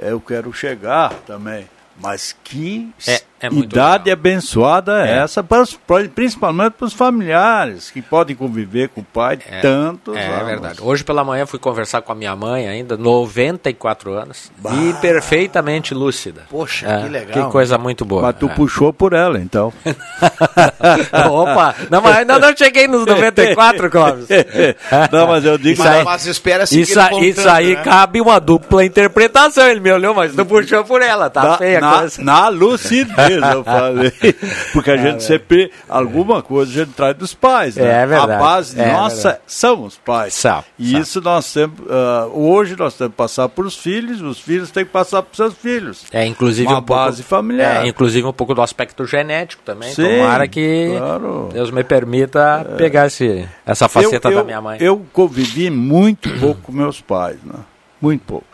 Eu quero chegar também. Mas que É, é muito idade abençoada é, É. essa, para os- principalmente para os familiares que podem conviver com o pai tantos É, anos. verdade. Hoje pela manhã fui conversar com a minha mãe ainda, 94 anos, e perfeitamente lúcida. Poxa, É, que legal. Que coisa muito boa. Mas tu É. puxou por ela, então. (laughs) Opa, não, mas ainda não cheguei nos 94, Clóvis. (laughs) Não, mas eu digo Isso aí, Mas espera seguir isso, aí- contando, isso aí né? cabe uma dupla interpretação. Ele me olhou, mas tu puxou por ela, tá na, feia na, coisa. na lucidez, eu falei. (laughs) Porque a gente sempre, alguma coisa a gente traz dos pais, né? É verdade. A base É nossa verdade. são os pais. São, e são. isso nós temos, ah, hoje nós temos que passar para os filhos, os filhos têm que passar para os seus filhos. É, inclusive Uma um pouco, base familiar. É, inclusive um pouco do aspecto genético também. Sim, Tomara que claro. Deus me permita pegar esse, essa faceta eu, da eu- minha mãe. Eu convivi muito (coughs) pouco com meus pais, né? Muito pouco.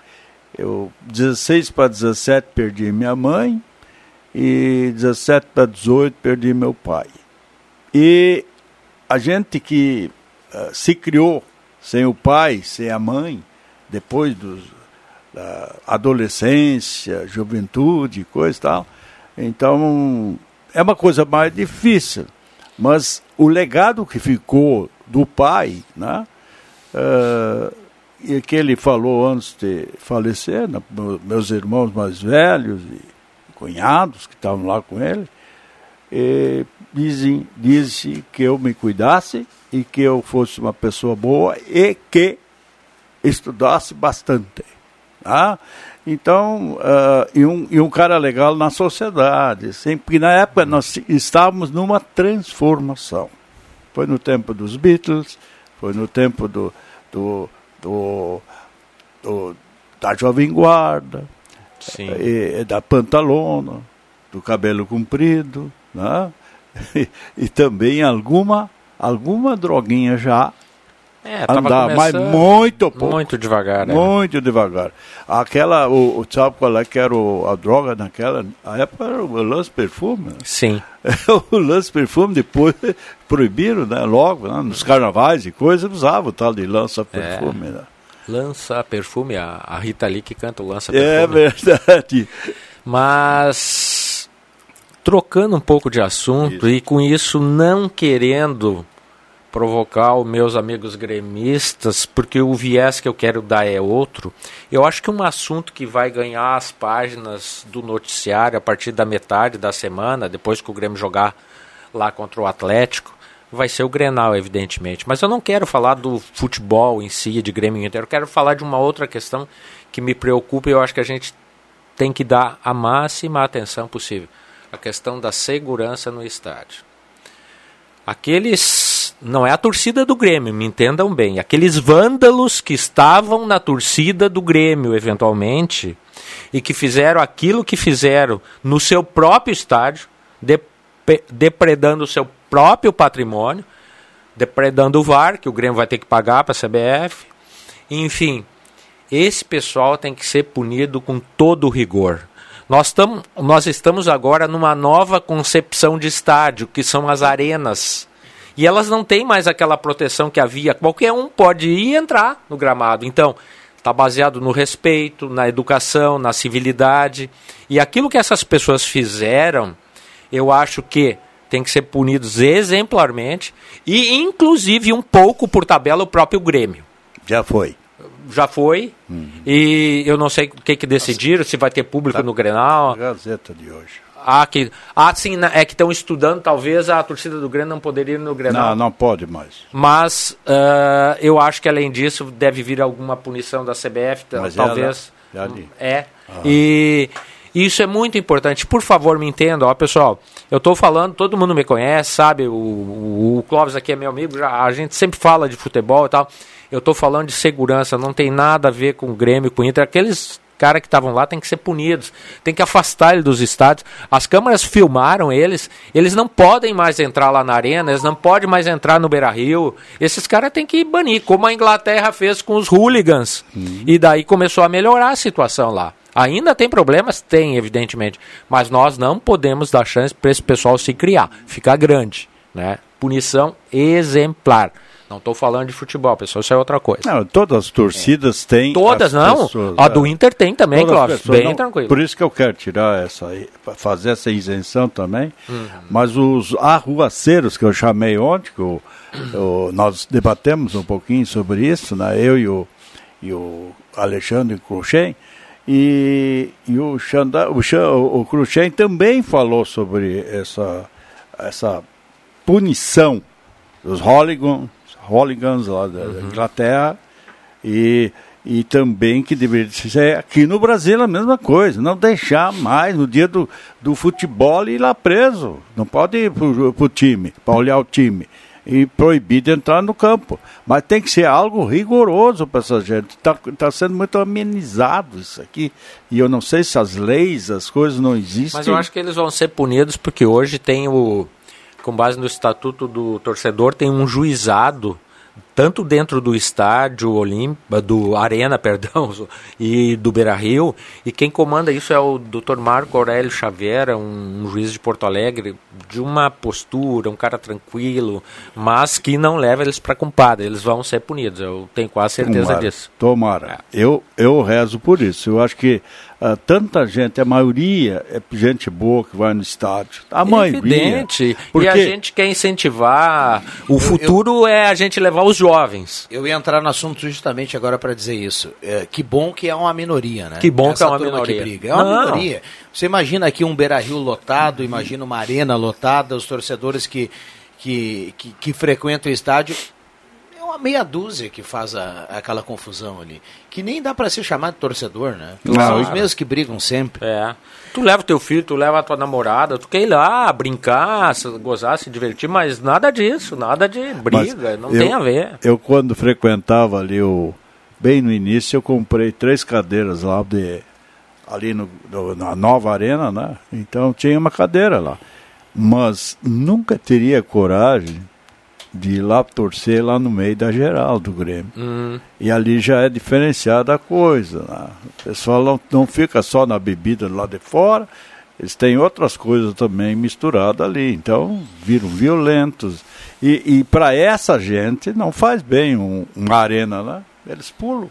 Eu, 16 para 17, perdi minha mãe e 17 para 18, perdi meu pai. E a gente que ah, se criou sem o pai, sem a mãe, depois dos, da adolescência, juventude, coisa e tal, então é uma coisa mais difícil. Mas o legado que ficou do pai, né? ah, e que ele falou antes de falecer, né, meu- meus irmãos mais velhos e cunhados que estavam lá com ele, e dizem, disse que eu me cuidasse e que eu fosse uma pessoa boa e que estudasse bastante. Tá? Então, uh, e, um, e um cara legal na sociedade, sempre na época nós estávamos numa transformação. Foi no tempo dos Beatles, foi no tempo do, do, do, do da Jovem Guarda, e, da Pantalona, do cabelo comprido, né? (laughs) e, e também alguma, alguma droguinha já é, andar, mas muito pouco. Muito devagar, né? Muito devagar. Aquela, o, o sabe qual é que era o, a droga naquela a época era o lance perfume. Né? Sim. (laughs) o lance perfume depois proibiram, né? Logo, né? nos carnavais e coisas, usava o tal de lança perfume. É. Né? Lança perfume, a, a Rita Lee que canta o lança é perfume. É verdade. Mas trocando um pouco de assunto isso. e com isso não querendo provocar os meus amigos gremistas, porque o viés que eu quero dar é outro. Eu acho que um assunto que vai ganhar as páginas do noticiário a partir da metade da semana, depois que o Grêmio jogar lá contra o Atlético, vai ser o Grenal, evidentemente. Mas eu não quero falar do futebol em si, de Grêmio inteiro. Eu quero falar de uma outra questão que me preocupa e eu acho que a gente tem que dar a máxima atenção possível. A questão da segurança no estádio. Aqueles não é a torcida do Grêmio, me entendam bem. Aqueles vândalos que estavam na torcida do Grêmio, eventualmente, e que fizeram aquilo que fizeram no seu próprio estádio, depredando o seu próprio patrimônio, depredando o VAR, que o Grêmio vai ter que pagar para a CBF. Enfim, esse pessoal tem que ser punido com todo o rigor. Nós, tam, nós estamos agora numa nova concepção de estádio, que são as arenas e elas não têm mais aquela proteção que havia. Qualquer um pode ir e entrar no gramado. Então, está baseado no respeito, na educação, na civilidade. E aquilo que essas pessoas fizeram, eu acho que tem que ser punidos exemplarmente e, inclusive, um pouco por tabela, o próprio Grêmio. Já foi. Já foi. Uhum. E eu não sei o que, que decidiram, se vai ter público tá. no Grenal. Gazeta de hoje. Ah, que, ah, sim, é que estão estudando, talvez a torcida do Grêmio não poderia ir no Grenal. Não, não pode mais. Mas uh, eu acho que além disso deve vir alguma punição da CBF, Mas talvez. Ela, ela é. Ah. E isso é muito importante. Por favor, me entendam, ó, pessoal. Eu estou falando, todo mundo me conhece, sabe? O, o, o Clóvis aqui é meu amigo, já, a gente sempre fala de futebol e tal. Eu estou falando de segurança, não tem nada a ver com o Grêmio, com o Inter. Aqueles caras que estavam lá têm que ser punidos, tem que afastar ele dos estádios. As câmeras filmaram eles, eles não podem mais entrar lá na arena, eles não podem mais entrar no Beira Rio. Esses caras têm que banir, como a Inglaterra fez com os hooligans. Uhum. E daí começou a melhorar a situação lá. Ainda tem problemas? Tem, evidentemente. Mas nós não podemos dar chance para esse pessoal se criar, ficar grande. Né? Punição exemplar. Não estou falando de futebol, pessoal, isso é outra coisa. Não, todas as torcidas é. têm. Todas, não. Pessoas, a do é. Inter tem também, Clóvis. Bem não, tranquilo. Por isso que eu quero tirar essa, fazer essa isenção também. Uhum. Mas os arruaceiros que eu chamei ontem, que eu, eu, nós debatemos um pouquinho sobre isso, né? eu e o, e o Alexandre Cruxem, e, e o, Xanda, o, o, o Cruxem também falou sobre essa, essa punição dos hooligans hooligans lá da, uhum. Inglaterra. E, e também que deveria ser aqui no Brasil a mesma coisa, não deixar mais no dia do, do futebol ir lá preso, não pode ir para o time, para olhar o time e proibir de entrar no campo. Mas tem que ser algo rigoroso para essa gente. Está tá sendo muito amenizado isso aqui. E eu não sei se as leis, as coisas não existem. Mas eu acho que eles vão ser punidos porque hoje tem o com base no estatuto do torcedor, tem um juizado tanto dentro do estádio Olímpico, do Arena, (laughs) perdão, e do Beira-Rio, e quem comanda isso é o Dr. Marco Aurélio Xavier, um, um, juiz de Porto Alegre, de uma postura, um cara tranquilo, mas que não leva eles para compadre, eles vão ser punidos, eu tenho quase certeza tomara, disso. Tomara. É. Eu, eu rezo por isso, eu acho que Uh, tanta gente, a maioria é gente boa que vai no estádio. A maioria. Evidente. Porque... E a gente quer incentivar. O futuro eu, eu... é a gente levar os jovens jovens. Eu ia entrar no assunto justamente agora para dizer isso. É, que bom que é uma minoria, né? Que bom Essa que é uma turma minoria. Que briga. É uma Não. minoria. Você imagina aqui um Beira-Rio lotado, imagina uma arena lotada, os torcedores que, que, que, que frequentam o estádio. Uma meia dúzia que faz a- aquela confusão ali. Que nem dá para ser chamado de torcedor, né? São os mesmos que brigam sempre. É. Tu leva o teu filho, tu leva a tua namorada, tu quer ir lá brincar, se- gozar, se divertir, mas nada disso, nada de briga, Mas não eu- tem a ver. Eu, quando frequentava ali o. Bem no início, eu comprei três cadeiras lá de. Ali no, no- na nova arena, né? Então tinha uma cadeira lá. Mas nunca teria coragem de ir lá torcer lá no meio da geral do Grêmio. Hum. E ali já é diferenciada a coisa. Né? O pessoal não, não fica só na bebida lá de fora, eles têm outras coisas também misturadas ali. Então viram violentos. E, e para essa gente não faz bem um- uma arena, né? Eles pulam.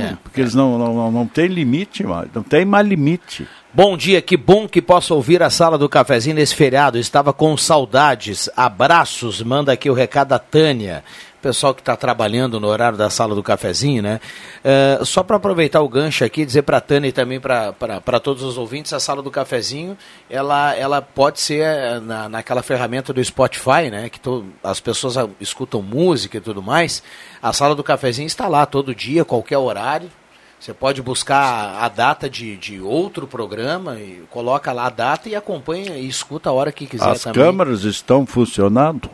É, porque eles não, não, não, não tem limite não tem mais limite. Bom dia, que bom que possa ouvir a sala do cafezinho nesse feriado. Estava com saudades. Abraços, manda aqui o recado da Tânia. Pessoal que está trabalhando no horário da sala do cafezinho, né? Eh, só para aproveitar o gancho aqui, dizer para a Tânia e também para todos os ouvintes, a sala do cafezinho, ela, ela pode ser eh, na, naquela ferramenta do Spotify, né? Que to- as pessoas ah, escutam música e tudo mais. A sala do cafezinho está lá todo dia, qualquer horário. Você pode buscar a data de, de outro programa e coloca lá a data e acompanha e escuta a hora que quiser As também. câmeras estão funcionando.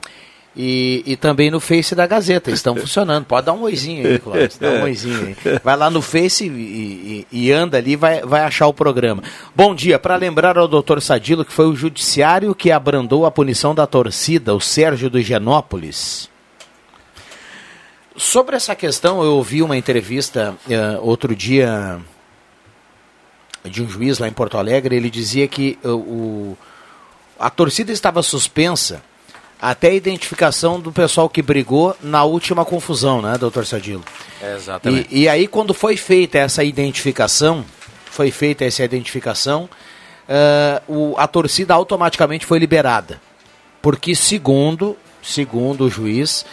E, e também no Face da Gazeta, estão (laughs) funcionando. Pode dar um oizinho aí, Clóvis. Dá um oizinho aí. Vai lá no Face e, e- e anda ali, vai, vai achar o programa. Bom dia, para lembrar ao doutor Sadilo que foi o judiciário que abrandou a punição da torcida, o Sérgio do Higienópolis. Sobre essa questão, eu ouvi uma entrevista eh, outro dia de um juiz lá em Porto Alegre. Ele dizia que eh, o, a torcida estava suspensa até a identificação do pessoal que brigou na última confusão, né, doutor Sadilo? exatamente. E, e aí, quando foi feita essa identificação, foi feita essa identificação, eh, o- a torcida automaticamente foi liberada. Porque, segundo, segundo o juiz,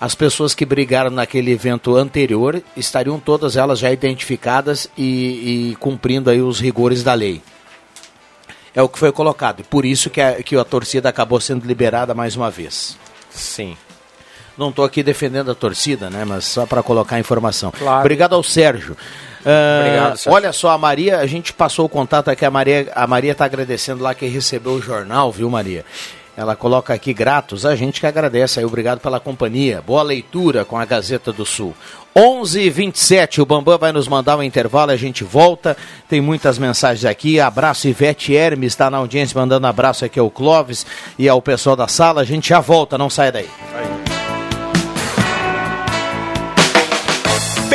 as pessoas que brigaram naquele evento anterior estariam todas elas já identificadas e, e cumprindo aí os rigores da lei. É o que foi colocado. E por isso que a, que a torcida acabou sendo liberada mais uma vez. Sim. Não estou aqui defendendo a torcida, né? Mas só para colocar a informação. Claro. Obrigado ao Sérgio. Ah, Obrigado, Sérgio. Olha só, a Maria, a gente passou o contato aqui, a Maria a Maria está agradecendo lá que recebeu o jornal, viu, Maria? Ela coloca aqui gratos, a gente que agradece aí, obrigado pela companhia. Boa leitura com a Gazeta do Sul. 11:27 o Bambam vai nos mandar um intervalo, a gente volta. Tem muitas mensagens aqui. Abraço Ivete Hermes está na audiência mandando abraço aqui ao Clóvis e ao pessoal da sala. A gente já volta, não sai daí.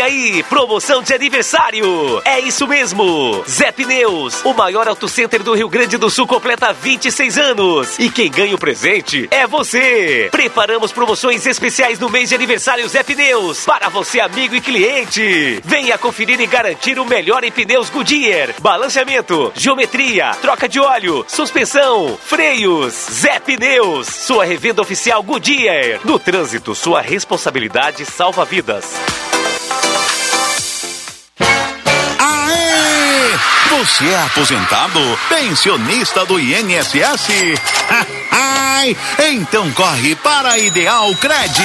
Aí, promoção de aniversário! É isso mesmo! Zé Pneus, o maior auto center do Rio Grande do Sul, completa 26 anos. E quem ganha o presente é você! Preparamos promoções especiais no mês de aniversário Zé Pneus, para você, amigo e cliente. Venha conferir e garantir o melhor em pneus Goodyear, balanceamento, geometria, troca de óleo, suspensão, freios. Zé Pneus, sua revenda oficial Goodyear. No trânsito, sua responsabilidade salva vidas. Você é aposentado? Pensionista do INSS? (laughs) Então corre para a Ideal Cred.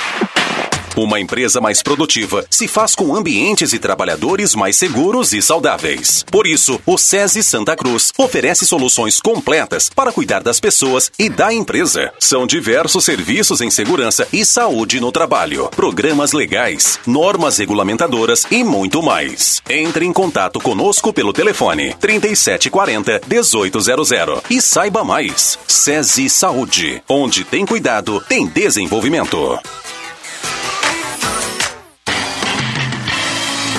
Uma empresa mais produtiva se faz com ambientes e trabalhadores mais seguros e saudáveis. Por isso, o SESI Santa Cruz oferece soluções completas para cuidar das pessoas e da empresa. São diversos serviços em segurança e saúde no trabalho, programas legais, normas regulamentadoras e muito mais. Entre em contato conosco pelo telefone 3740 1800 e saiba mais. SESI Saúde, onde tem cuidado, tem desenvolvimento.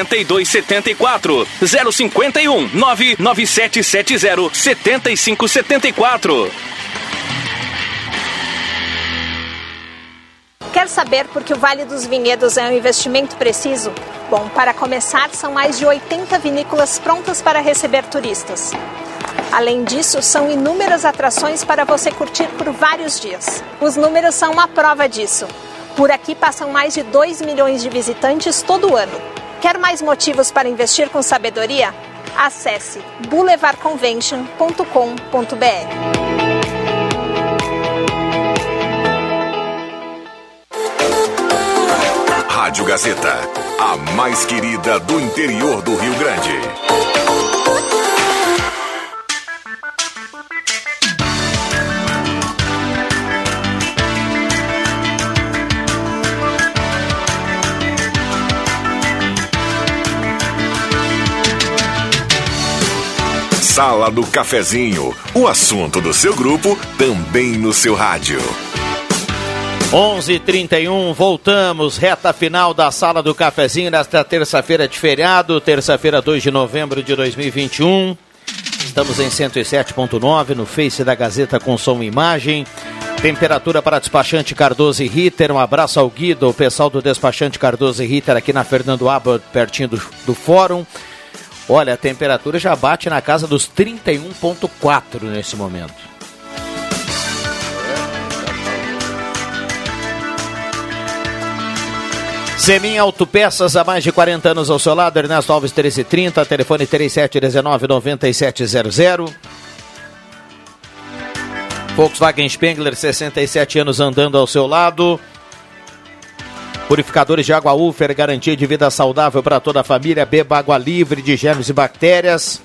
8274 051 99770 7574. Quer saber por que o Vale dos Vinhedos é um investimento preciso? Bom, para começar, são mais de 80 vinícolas prontas para receber turistas. Além disso, são inúmeras atrações para você curtir por vários dias. Os números são uma prova disso. Por aqui passam mais de 2 milhões de visitantes todo ano. Quer mais motivos para investir com sabedoria? Acesse boulevardconvention.com.br. Rádio Gazeta, a mais querida do interior do Rio Grande. Sala do Cafezinho, o assunto do seu grupo também no seu rádio. 11:31 voltamos reta final da Sala do Cafezinho nesta terça-feira de feriado, terça-feira 2 de novembro de 2021. Estamos em 107.9 no Face da Gazeta com som e imagem. Temperatura para despachante Cardoso e Ritter. Um abraço ao Guido, o pessoal do despachante Cardoso e Ritter aqui na Fernando Abbott, pertinho do, do fórum. Olha, a temperatura já bate na casa dos 31,4 nesse momento. Semin Autopeças, há mais de 40 anos ao seu lado, Ernesto Alves 1330, telefone 3719-9700. Volkswagen Spengler, 67 anos andando ao seu lado. Purificadores de água Ufer, garantia de vida saudável para toda a família. Beba água livre de germes e bactérias.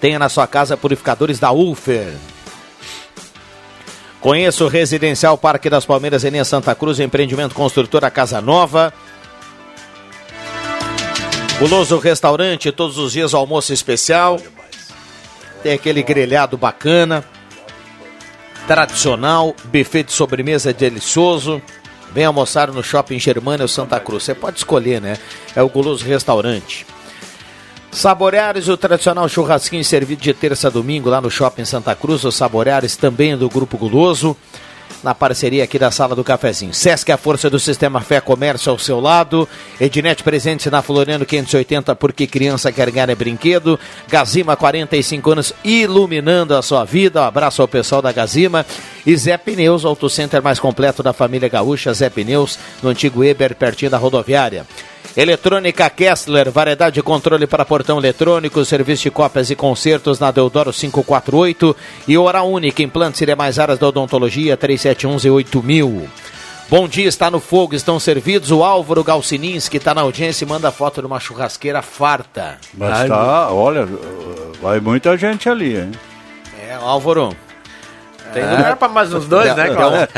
Tenha na sua casa purificadores da Ufer. Conheça o Residencial Parque das Palmeiras em Santa Cruz, empreendimento construtora Casa Nova. Guloso Restaurante, todos os dias almoço especial. Tem aquele grelhado bacana. Tradicional, buffet de sobremesa delicioso. Vem almoçar no Shopping Germânia ou Santa Cruz. Você pode escolher, né? É o Guloso Restaurante. Saboreares, o tradicional churrasquinho servido de terça a domingo lá no Shopping Santa Cruz. O Saboreares também do Grupo Guloso, na parceria aqui da Sala do Cafezinho. Sesc, a força do Sistema Fé Comércio ao seu lado. Ednet presente na Floriano 580, porque criança quer ganhar é brinquedo. Gazima, 45 anos, iluminando a sua vida. Um abraço ao pessoal da Gazima. E Zé Pneus, auto center mais completo da família gaúcha. Zé Pneus, no antigo Eber, pertinho da rodoviária. Eletrônica Kessler, variedade de controle para portão eletrônico, serviço de cópias e concertos na Deodoro 548 e Hora Única, implantes e demais áreas da odontologia 3711 8000. Bom dia, está no fogo, estão servidos. O Álvaro Galcinins, que está na audiência, e manda foto de uma churrasqueira farta. Mas tá, olha, vai muita gente ali, hein? É, Álvaro, Tem lugar para mais uns dois, né, Cláudio?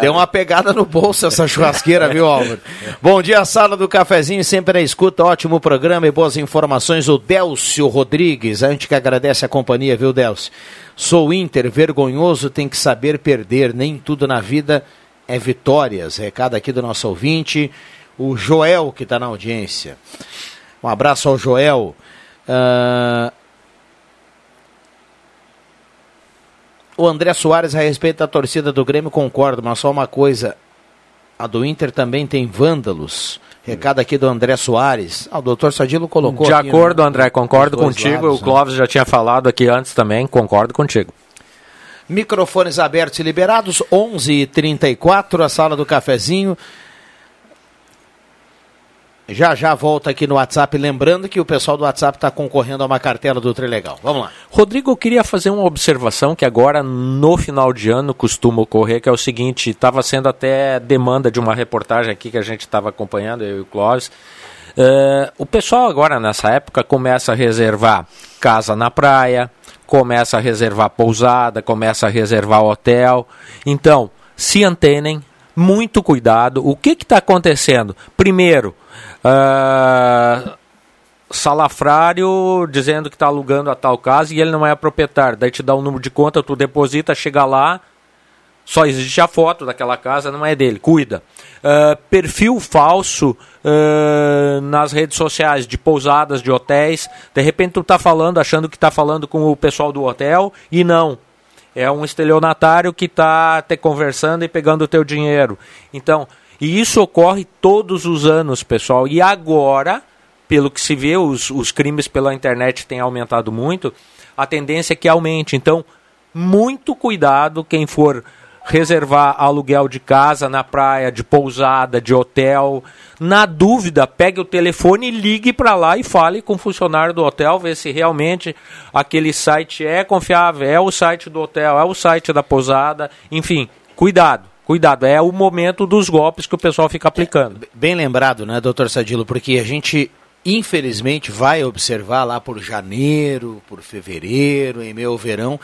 Deu uma pegada no bolso essa churrasqueira, viu, Álvaro? (laughs) Bom dia, sala do cafezinho, sempre na escuta, ótimo programa e boas informações. O Delcio Rodrigues, a gente que agradece a companhia, viu, Delcio? Sou Inter, vergonhoso, tem que saber perder, nem tudo na vida é vitórias. Recado aqui do nosso ouvinte, o Joel, que está na audiência. Um abraço ao Joel. Uh, o André Soares, a respeito da torcida do Grêmio, concordo, mas só uma coisa: a do Inter também tem vândalos. Recado aqui do André Soares. Ah, o doutor Sadilo colocou. De acordo, no, André, concordo contigo. Lados, o né? Clóvis né? já tinha falado aqui antes também, concordo contigo. Microfones abertos e liberados, 11:34 h 34 a sala do cafezinho. Já já volta aqui no WhatsApp, lembrando que o pessoal do WhatsApp está concorrendo a uma cartela do Trilegal. Vamos lá. Rodrigo, eu queria fazer uma observação que agora no final de ano costuma ocorrer, que é o seguinte, estava sendo até demanda de uma reportagem aqui que a gente estava acompanhando, eu e o Clóvis. Uh, o pessoal agora nessa época começa a reservar casa na praia, começa a reservar pousada, começa a reservar hotel. Então, se antenem, muito cuidado. O que está acontecendo? Primeiro, Uh, salafrário dizendo que está alugando a tal casa e ele não é proprietário. Daí te dá um número de conta, tu deposita, chega lá, só existe a foto daquela casa, não é dele. Cuida. Uh, perfil falso uh, nas redes sociais de pousadas, de hotéis. De repente tu está falando, achando que está falando com o pessoal do hotel e não. É um estelionatário que está te conversando e pegando o teu dinheiro. Então, e isso ocorre todos os anos, pessoal. E agora, pelo que se vê, os, os crimes pela internet têm aumentado muito, a tendência é que aumente. Então, muito cuidado quem for reservar aluguel de casa na praia, de pousada, de hotel. Na dúvida, pegue o telefone, ligue para lá e fale com o funcionário do hotel, ver se realmente aquele site é confiável, é o site do hotel, é o site da pousada. Enfim, cuidado. Cuidado, é o momento dos golpes que o pessoal fica aplicando. É, bem lembrado, né, doutor Sadilo, porque a gente infelizmente vai observar lá por janeiro, por fevereiro, em meio verão,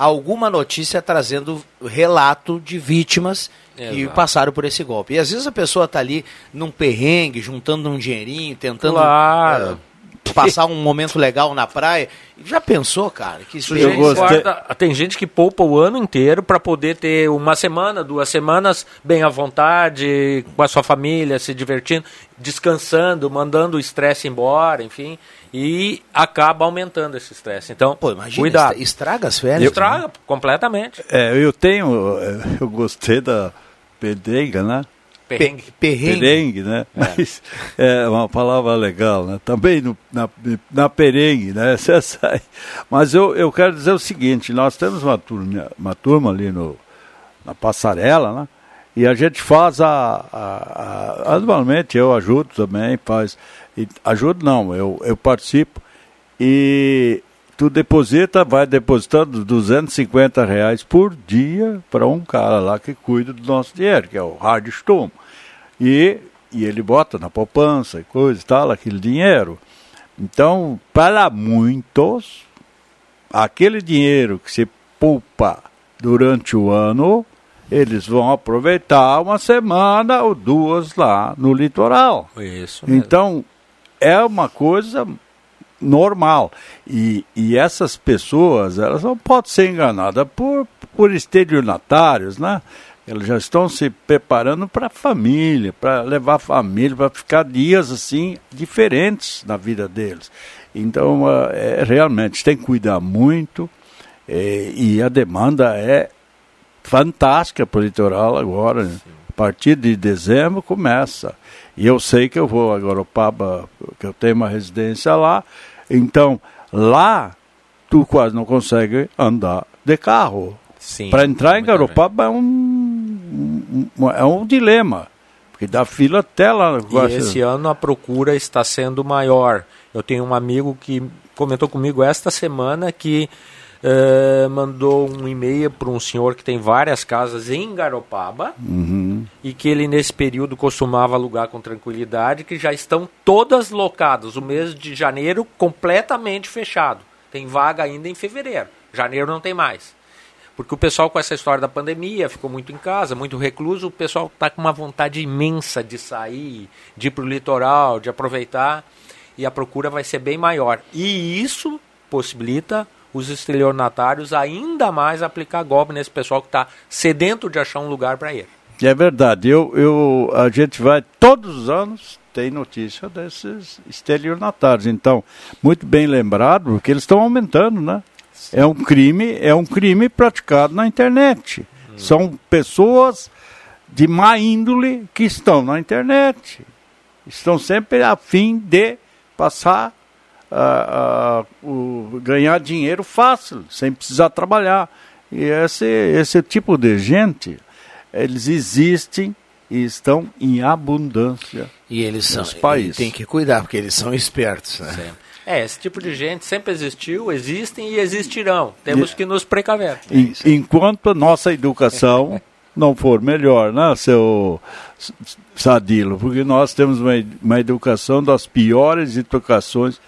alguma notícia trazendo relato de vítimas Exato. que passaram por esse golpe. E às vezes a pessoa está ali num perrengue, juntando um dinheirinho, tentando claro. uh, passar um momento legal na praia. Já pensou, cara? Que isso gente guarda, Tem gente que poupa o ano inteiro para poder ter uma semana, duas semanas bem à vontade, com a sua família, se divertindo, descansando, mandando o estresse embora, enfim. E acaba aumentando esse estresse. Então, Pô, imagina, cuidado. Estraga as férias. Estraga, né? completamente. É, eu tenho, eu gostei da pedega, né? Perrengue. Perrengue, perrengue né? É. Mas é uma palavra legal, né? Também no, na, na perengue, né? (laughs) Você sai. Mas eu, eu quero dizer o seguinte, nós temos uma turma, uma turma ali no, na passarela, né? E a gente faz a, a, a anualmente, eu ajudo também, faz. E, ajudo não, eu, eu participo. E tu deposita, vai depositando 250 reais por dia para um cara lá que cuida do nosso dinheiro, que é o Hard Stone. E, e ele bota na poupança e coisa e tal, aquele dinheiro. Então, para muitos, aquele dinheiro que se poupa durante o ano, eles vão aproveitar uma semana ou duas lá no litoral. Isso mesmo. Então, é uma coisa normal. E, e essas pessoas, elas não podem ser enganadas por, por estelionatários, né? Eles já estão se preparando para a família, para levar a família, para ficar dias assim diferentes na vida deles. Então, é, realmente, tem que cuidar muito é, e a demanda é fantástica para o litoral agora. Né? A partir de dezembro começa. E eu sei que eu vou a Garopaba, que eu tenho uma residência lá. Então, lá, tu quase não consegue andar de carro. Para entrar em Garopaba é um, um, é um dilema. Porque dá fila até lá. E esse ano a procura está sendo maior. Eu tenho um amigo que comentou comigo esta semana que uh, mandou um e-mail para um senhor que tem várias casas em Garopaba uhum. e que ele nesse período costumava alugar com tranquilidade, que já estão todas locadas. O mês de janeiro completamente fechado. Tem vaga ainda em fevereiro. Janeiro não tem mais. Porque o pessoal com essa história da pandemia ficou muito em casa, muito recluso, o pessoal está com uma vontade imensa de sair, de ir para o litoral, de aproveitar, e a procura vai ser bem maior. E isso possibilita os estelionatários ainda mais aplicar golpe nesse pessoal que está sedento de achar um lugar para ir. É verdade. Eu, eu, a gente vai todos os anos tem notícia desses estelionatários. Então, muito bem lembrado, porque eles estão aumentando, né? É um crime, é um crime praticado na internet. Hum. São pessoas de má índole que estão na internet. Estão sempre a fim de passar uh, uh, o, ganhar dinheiro fácil, sem precisar trabalhar. E esse, esse tipo de gente, eles existem e estão em abundância e eles são, países. tem que cuidar, porque eles são espertos. Né? É, esse tipo de gente sempre existiu, existem e existirão. Temos e, que nos precaver. E, enquanto a nossa educação (laughs) não for melhor, né, seu Sadilo? Porque nós temos uma, uma educação das piores educações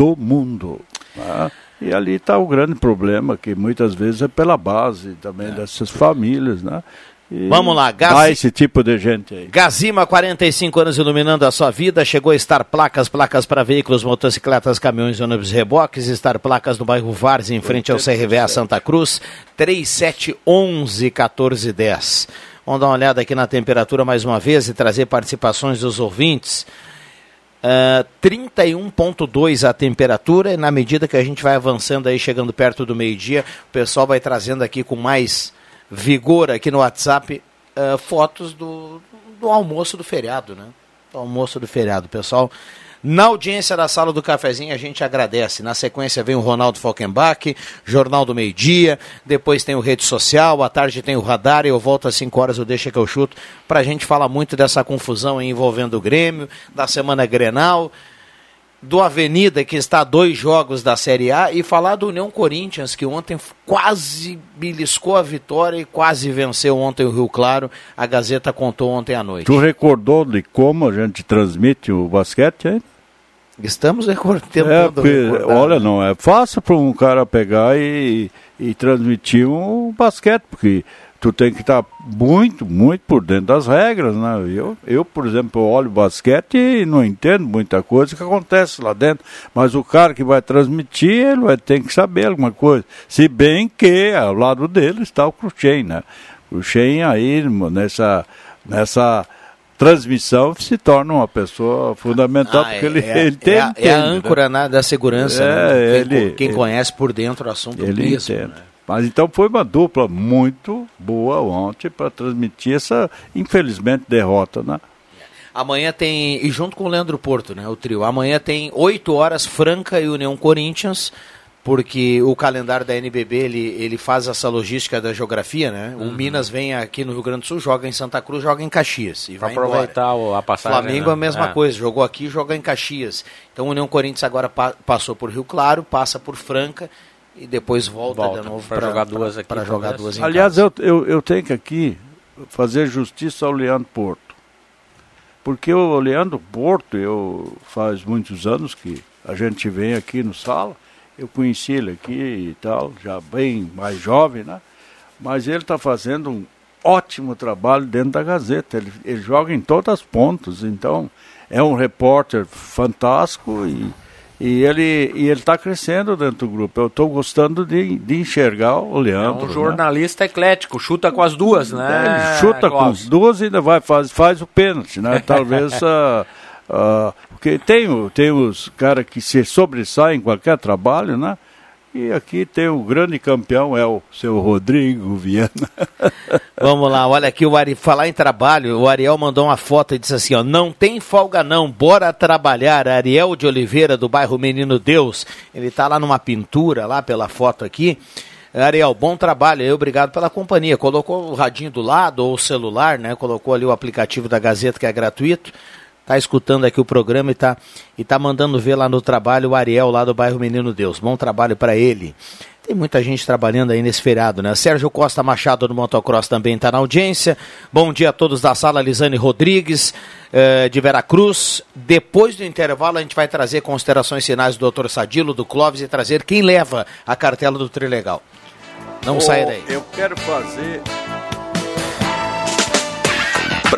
do mundo. Né? E ali está o grande problema, que muitas vezes é pela base também é. dessas famílias, né? E Vamos lá, Gazi... esse tipo de gente aí. Gazima, 45 anos iluminando a sua vida. Chegou a estar placas, placas para veículos, motocicletas, caminhões, ônibus, reboques. Estar placas no bairro Várzea, em frente ao CRVA Santa Cruz. 3711 1410. Vamos dar uma olhada aqui na temperatura mais uma vez e trazer participações dos ouvintes. Uh, 31.2 a temperatura, e na medida que a gente vai avançando aí, chegando perto do meio-dia, o pessoal vai trazendo aqui com mais vigor aqui no WhatsApp uh, fotos do, do almoço do feriado, né? Do almoço do feriado, pessoal. Na audiência da sala do cafezinho, a gente agradece. Na sequência vem o Ronaldo Falkenbach, Jornal do Meio Dia, depois tem o Rede Social, à tarde tem o Radar eu volto às 5 horas, o Deixa que eu chuto, para a gente falar muito dessa confusão envolvendo o Grêmio, da semana Grenal do Avenida, que está a dois jogos da Série A, e falar do União Corinthians, que ontem quase beliscou a vitória e quase venceu ontem o Rio Claro. A Gazeta contou ontem à noite. Tu recordou de como a gente transmite o basquete aí? Estamos recordando. É, porque, olha, não é fácil para um cara pegar e, e transmitir um basquete, porque tu tem que estar muito, muito por dentro das regras, né? Eu, eu, por exemplo, olho basquete e não entendo muita coisa que acontece lá dentro, mas o cara que vai transmitir, ele vai ter que saber alguma coisa. Se bem que ao lado dele está o Cruxem, né? O Cruxem aí, nessa, nessa transmissão se torna uma pessoa fundamental, ah, porque ele, é, ele tem. É, a, (laughs) é a âncora né? da segurança, é, né? quem, ele, quem ele, conhece por dentro o assunto ele mesmo. Entende. Né? Mas então foi uma dupla muito boa ontem para transmitir essa, infelizmente, derrota, né? Amanhã tem, e junto com o Leandro Porto, né, o trio, amanhã tem 8 horas Franca e União Corinthians, porque o calendário da NBB, ele, ele faz essa logística da geografia, né? Uhum. O Minas vem aqui no Rio Grande do Sul, joga em Santa Cruz, joga em Caxias. E vai aproveitar embora. a passagem. Flamengo né? a mesma é. coisa, jogou aqui, joga em Caxias. Então o União Corinthians agora pa passou por Rio Claro, passa por Franca e depois volta, volta de novo para jogar duas aqui. Para jogar duas em Aliás, eu, eu, eu tenho que aqui fazer justiça ao Leandro Porto. Porque o Leandro Porto, eu faz muitos anos que a gente vem aqui no sala, eu conheci ele aqui e tal, já bem mais jovem, né? Mas ele está fazendo um ótimo trabalho dentro da Gazeta. Ele, ele joga em todas as pontas, então é um repórter fantástico e e ele e ele está crescendo dentro do grupo. Eu estou gostando de, de enxergar o Leandro. É um né? jornalista né? eclético, chuta com as duas, né? Ele chuta com as duas e ainda vai faz, faz o pênalti, né? Talvez uh, (laughs) uh, porque tem, tem os caras que se sobressaem em qualquer trabalho, né? E aqui tem o grande campeão, é o seu Rodrigo Viana. (laughs) Vamos lá, olha aqui o Ari, falar em trabalho, o Ariel mandou uma foto e disse assim, ó, não tem folga não, bora trabalhar, Ariel de Oliveira, do bairro Menino Deus, ele está lá numa pintura, lá pela foto aqui, Ariel, bom trabalho aí, obrigado pela companhia. Colocou o radinho do lado ou o celular, né? Colocou ali o aplicativo da Gazeta que é gratuito está escutando aqui o programa e está e tá mandando ver lá no trabalho o Ariel, lá do bairro Menino Deus. Bom trabalho para ele. Tem muita gente trabalhando aí nesse feriado, né? Sérgio Costa Machado do Motocross também está na audiência. Bom dia a todos da sala, Lisane Rodrigues, eh, de Veracruz. Depois do intervalo, a gente vai trazer considerações finais do Dr. Sadilo, do Clóvis e trazer quem leva a cartela do Trilegal. Não oh, saia daí. Eu quero fazer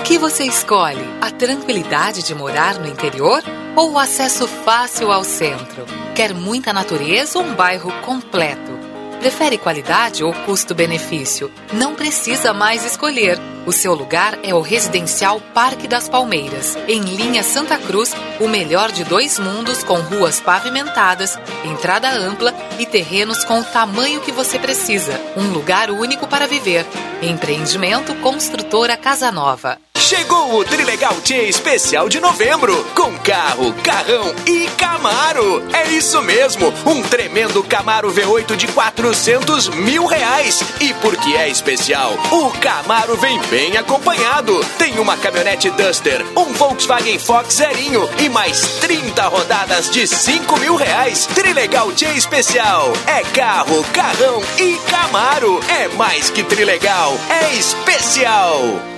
O que você escolhe? A tranquilidade de morar no interior ou o acesso fácil ao centro? Quer muita natureza ou um bairro completo? Prefere qualidade ou custo-benefício? Não precisa mais escolher. O seu lugar é o Residencial Parque das Palmeiras, em linha Santa Cruz, o melhor de dois mundos com ruas pavimentadas, entrada ampla e terrenos com o tamanho que você precisa. Um lugar único para viver. Empreendimento Construtora Casa Nova. Chegou o Trilegal Tia Especial de novembro, com carro, carrão e Camaro. É isso mesmo, um tremendo Camaro V8 de 400 mil reais. E porque é especial, o Camaro vem bem acompanhado. Tem uma caminhonete Duster, um Volkswagen Fox zerinho e mais 30 rodadas de 5 mil reais. Trilegal Tia Especial. É carro, carrão e Camaro. É mais que Trilegal, é especial.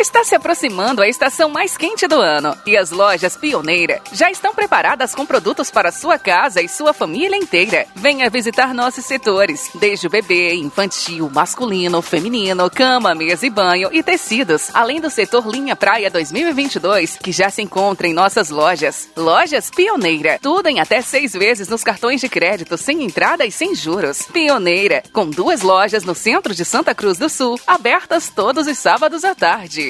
Está se aproximando a estação mais quente do ano e as lojas Pioneira já estão preparadas com produtos para sua casa e sua família inteira. Venha visitar nossos setores, desde o bebê, infantil, masculino, feminino, cama, mesa e banho e tecidos, além do setor Linha Praia 2022, que já se encontra em nossas lojas. Lojas Pioneira, tudo em até seis vezes nos cartões de crédito, sem entrada e sem juros. Pioneira, com duas lojas no centro de Santa Cruz do Sul, abertas todos os sábados à tarde.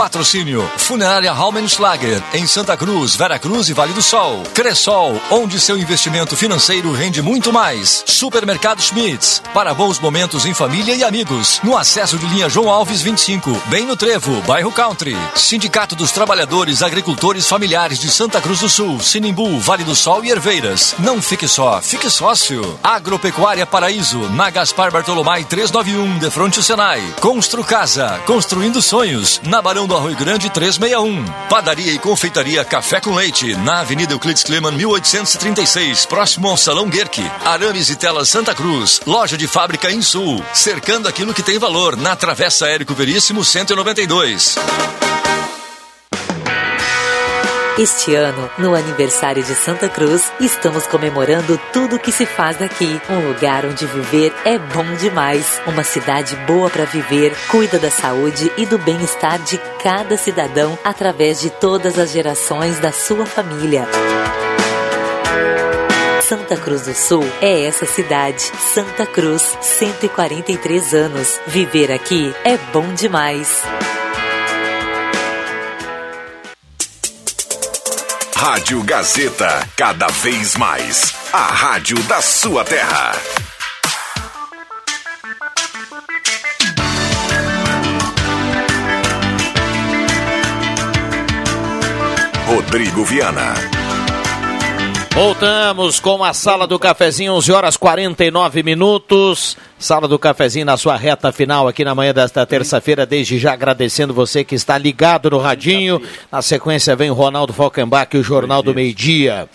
Patrocínio Funerária Raumenschlager em Santa Cruz, Vera Cruz e Vale do Sol. Cressol, onde seu investimento financeiro rende muito mais. Supermercado Schmitz, para bons momentos em família e amigos. No acesso de linha João Alves 25, bem no Trevo, bairro Country. Sindicato dos Trabalhadores Agricultores Familiares de Santa Cruz do Sul, Sinimbu, Vale do Sol e Herveiras. Não fique só, fique sócio. Agropecuária Paraíso, na Gaspar Bartolomai 391, de frente ao Senai. Constru Casa, construindo sonhos, na Barão do Arroio Grande 361. Padaria e confeitaria Café com Leite, na Avenida Euclides Kleman 1836, próximo ao Salão Guerque. Arames e Telas Santa Cruz, loja de fábrica em Sul, cercando aquilo que tem valor, na Travessa Érico Veríssimo 192. Este ano, no aniversário de Santa Cruz, estamos comemorando tudo que se faz daqui. Um lugar onde viver é bom demais. Uma cidade boa para viver, cuida da saúde e do bem-estar de cada cidadão através de todas as gerações da sua família. Santa Cruz do Sul é essa cidade. Santa Cruz, 143 anos. Viver aqui é bom demais. Rádio Gazeta, cada vez mais. A rádio da sua terra. Rodrigo Viana. Voltamos com a Sala do Cafezinho, 11 horas 49 minutos. Sala do Cafezinho na sua reta final aqui na manhã desta terça-feira. Desde já agradecendo você que está ligado no radinho. Na sequência vem o Ronaldo Falkenbach, o Jornal do Meio Dia.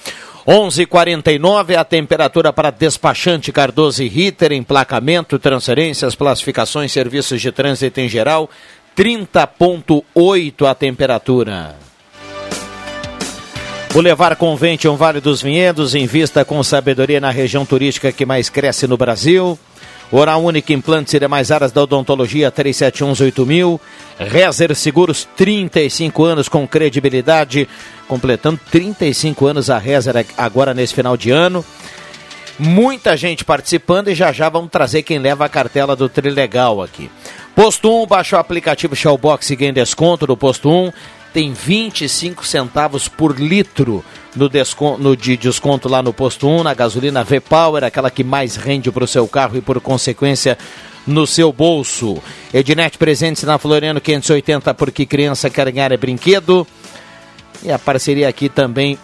11:49 a temperatura para despachante Cardoso e Ritter, emplacamento, transferências, classificações, serviços de trânsito em geral, 30.8 a temperatura. Boulevard Convention Vale dos Vinhedos, invista com sabedoria na região turística que mais cresce no Brasil. Oral Única Implantes e demais áreas da odontologia 3718000. Rezer Seguros, 35 anos com credibilidade, completando 35 anos a Rezer agora nesse final de ano. Muita gente participando e já já vamos trazer quem leva a cartela do Trilegal aqui. Posto 1, baixa o aplicativo Shellbox e ganha desconto do Posto 1. Tem 25 centavos por litro no, no de desconto lá no Posto 1, na gasolina V-Power, aquela que mais rende para o seu carro e por consequência no seu bolso. Ednet presentes na Floriano 580, porque criança quer ganhar é brinquedo. E a parceria aqui também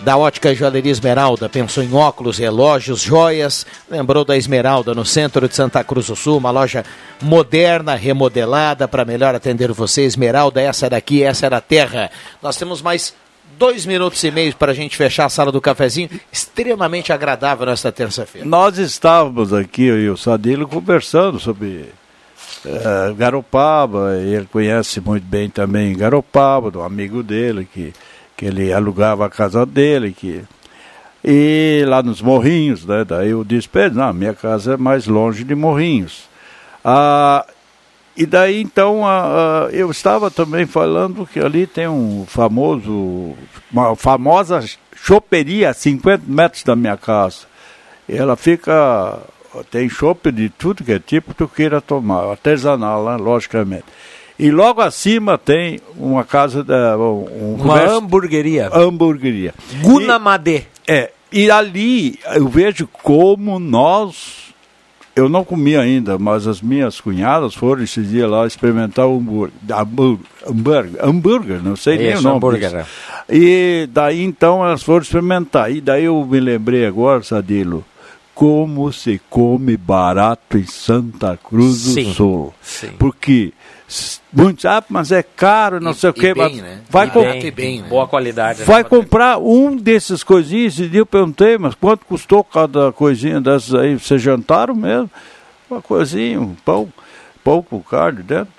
da Ótica Joalheria Esmeralda. Pensou em óculos, relógios, joias. Lembrou da Esmeralda no centro de Santa Cruz do Sul, uma loja moderna, remodelada para melhor atender você. Esmeralda, essa daqui, essa era a terra. Nós temos mais dois minutos e meio para a gente fechar a sala do cafezinho. Extremamente agradável nesta terça-feira. Nós estávamos aqui, eu e o Sadilo, conversando sobre uh, Garopaba. Ele conhece muito bem também Garopaba, do amigo dele que que ele alugava a casa dele, que e lá nos Morrinhos, né? Daí eu disse para ele, não, minha casa é mais longe de Morrinhos. Ah, e daí então ah, ah, eu estava também falando que ali tem um famoso, uma famosa choperia a 50 metros da minha casa. Ela fica, tem chope de tudo que é tipo que tu queira tomar, artesanal, né, logicamente. E logo acima tem uma casa da. Um uma comércio, hamburgueria. Hamburgueria. Gunamadê. É. E ali eu vejo como nós. Eu não comi ainda, mas as minhas cunhadas foram esse dia lá experimentar o hambúrguer. Hambúrguer, hambúrguer não sei nem o nome. Hambúrguer. E daí então elas foram experimentar. E daí eu me lembrei agora, Sadilo, como se come barato em Santa Cruz do Sim. Sul. Sim. Porque Muitos, ah, mas é caro, não e, sei o quê. Bem, né? Vai com... bem, bem, né? Boa qualidade. Né? Vai né? comprar um desses coisinhas e eu perguntei, mas quanto custou cada coisinha dessas aí? Vocês jantaram mesmo? Uma coisinha, um pão, pão com carne dentro.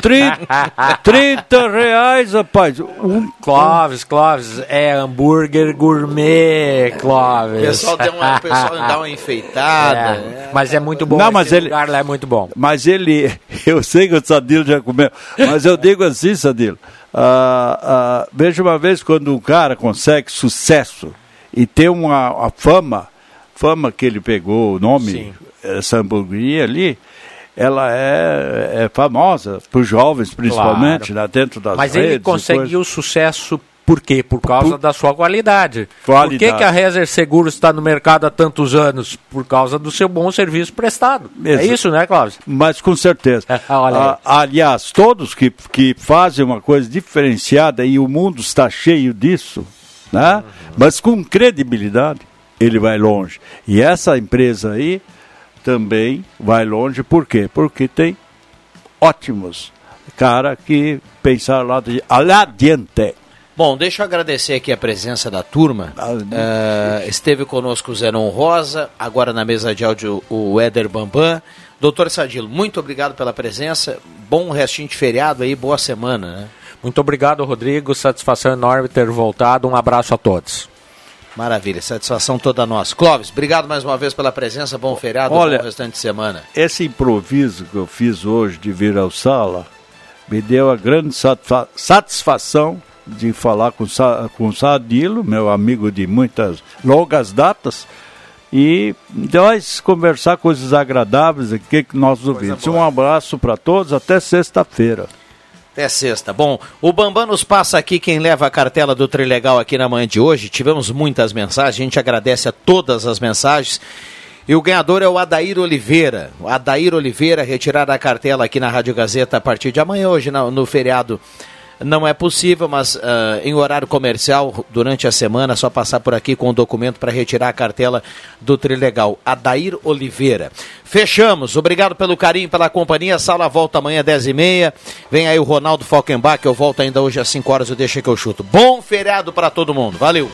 30, 30 reais, rapaz. Um, Clóvis, Clóvis, é hambúrguer gourmet, Clóvis. O pessoal, uma, o pessoal dá uma enfeitada. É, mas é muito bom. Não, mas ele, lugar lá é muito bom. Mas ele, (laughs) eu sei que o Sadilo já comeu, mas eu digo assim, Sadilo. Uh, uh, veja uma vez quando um cara consegue sucesso e tem uma, uma fama, fama que ele pegou, o nome, Sim. essa hamburgueria ali, ela é, é famosa para os jovens, principalmente, claro. né, dentro das Mas redes. ele conseguiu sucesso por quê? Por causa por... da sua qualidade. qualidade. Por que, que a Rezer Seguros está no mercado há tantos anos? Por causa do seu bom serviço prestado. É isso, né, Cláudio? Mas com certeza. ah, aliás, todos que, que fazem uma coisa diferenciada e o mundo está cheio disso, né? Uhum. mas com credibilidade, ele vai longe. E essa empresa aí também vai longe, por quê? Porque tem ótimos cara que pensar lá, de, lá adiante. Bom, deixa eu agradecer aqui a presença da turma. Uh, esteve conosco o Zenon Rosa, agora na mesa de áudio o Éder Bambam. Doutor Sadilo, muito obrigado pela presença. Bom restinho de feriado aí, boa semana. Né? Muito obrigado, Rodrigo. Satisfação enorme ter voltado. Um abraço a todos. Maravilha, satisfação toda nossa. Clóvis, obrigado mais uma vez pela presença, bom feriado, Olha, bom restante de semana. Esse improviso que eu fiz hoje de vir ao sala me deu a grande satisfação de falar com, com o Sadilo, meu amigo de muitas longas datas, e nós conversar coisas agradáveis aqui que nós ouvimos. Um abraço para todos, até sexta-feira. Até sexta. Bom, o Bambam nos passa aqui quem leva a cartela do Trilegal aqui na manhã de hoje. Tivemos muitas mensagens, a gente agradece a todas as mensagens. E o ganhador é o Adair Oliveira. O Adair Oliveira retirar a cartela aqui na Rádio Gazeta a partir de amanhã, hoje no, no feriado não é possível, mas uh, em horário comercial, durante a semana, só passar por aqui com o documento para retirar a cartela do Trilegal. Adair Oliveira. Fechamos. Obrigado pelo carinho, pela companhia. A sala volta amanhã às 10h30. Vem aí o Ronaldo Falkenbach, eu volto ainda hoje às 5 horas, eu deixo que eu chuto. Bom feriado para todo mundo. Valeu!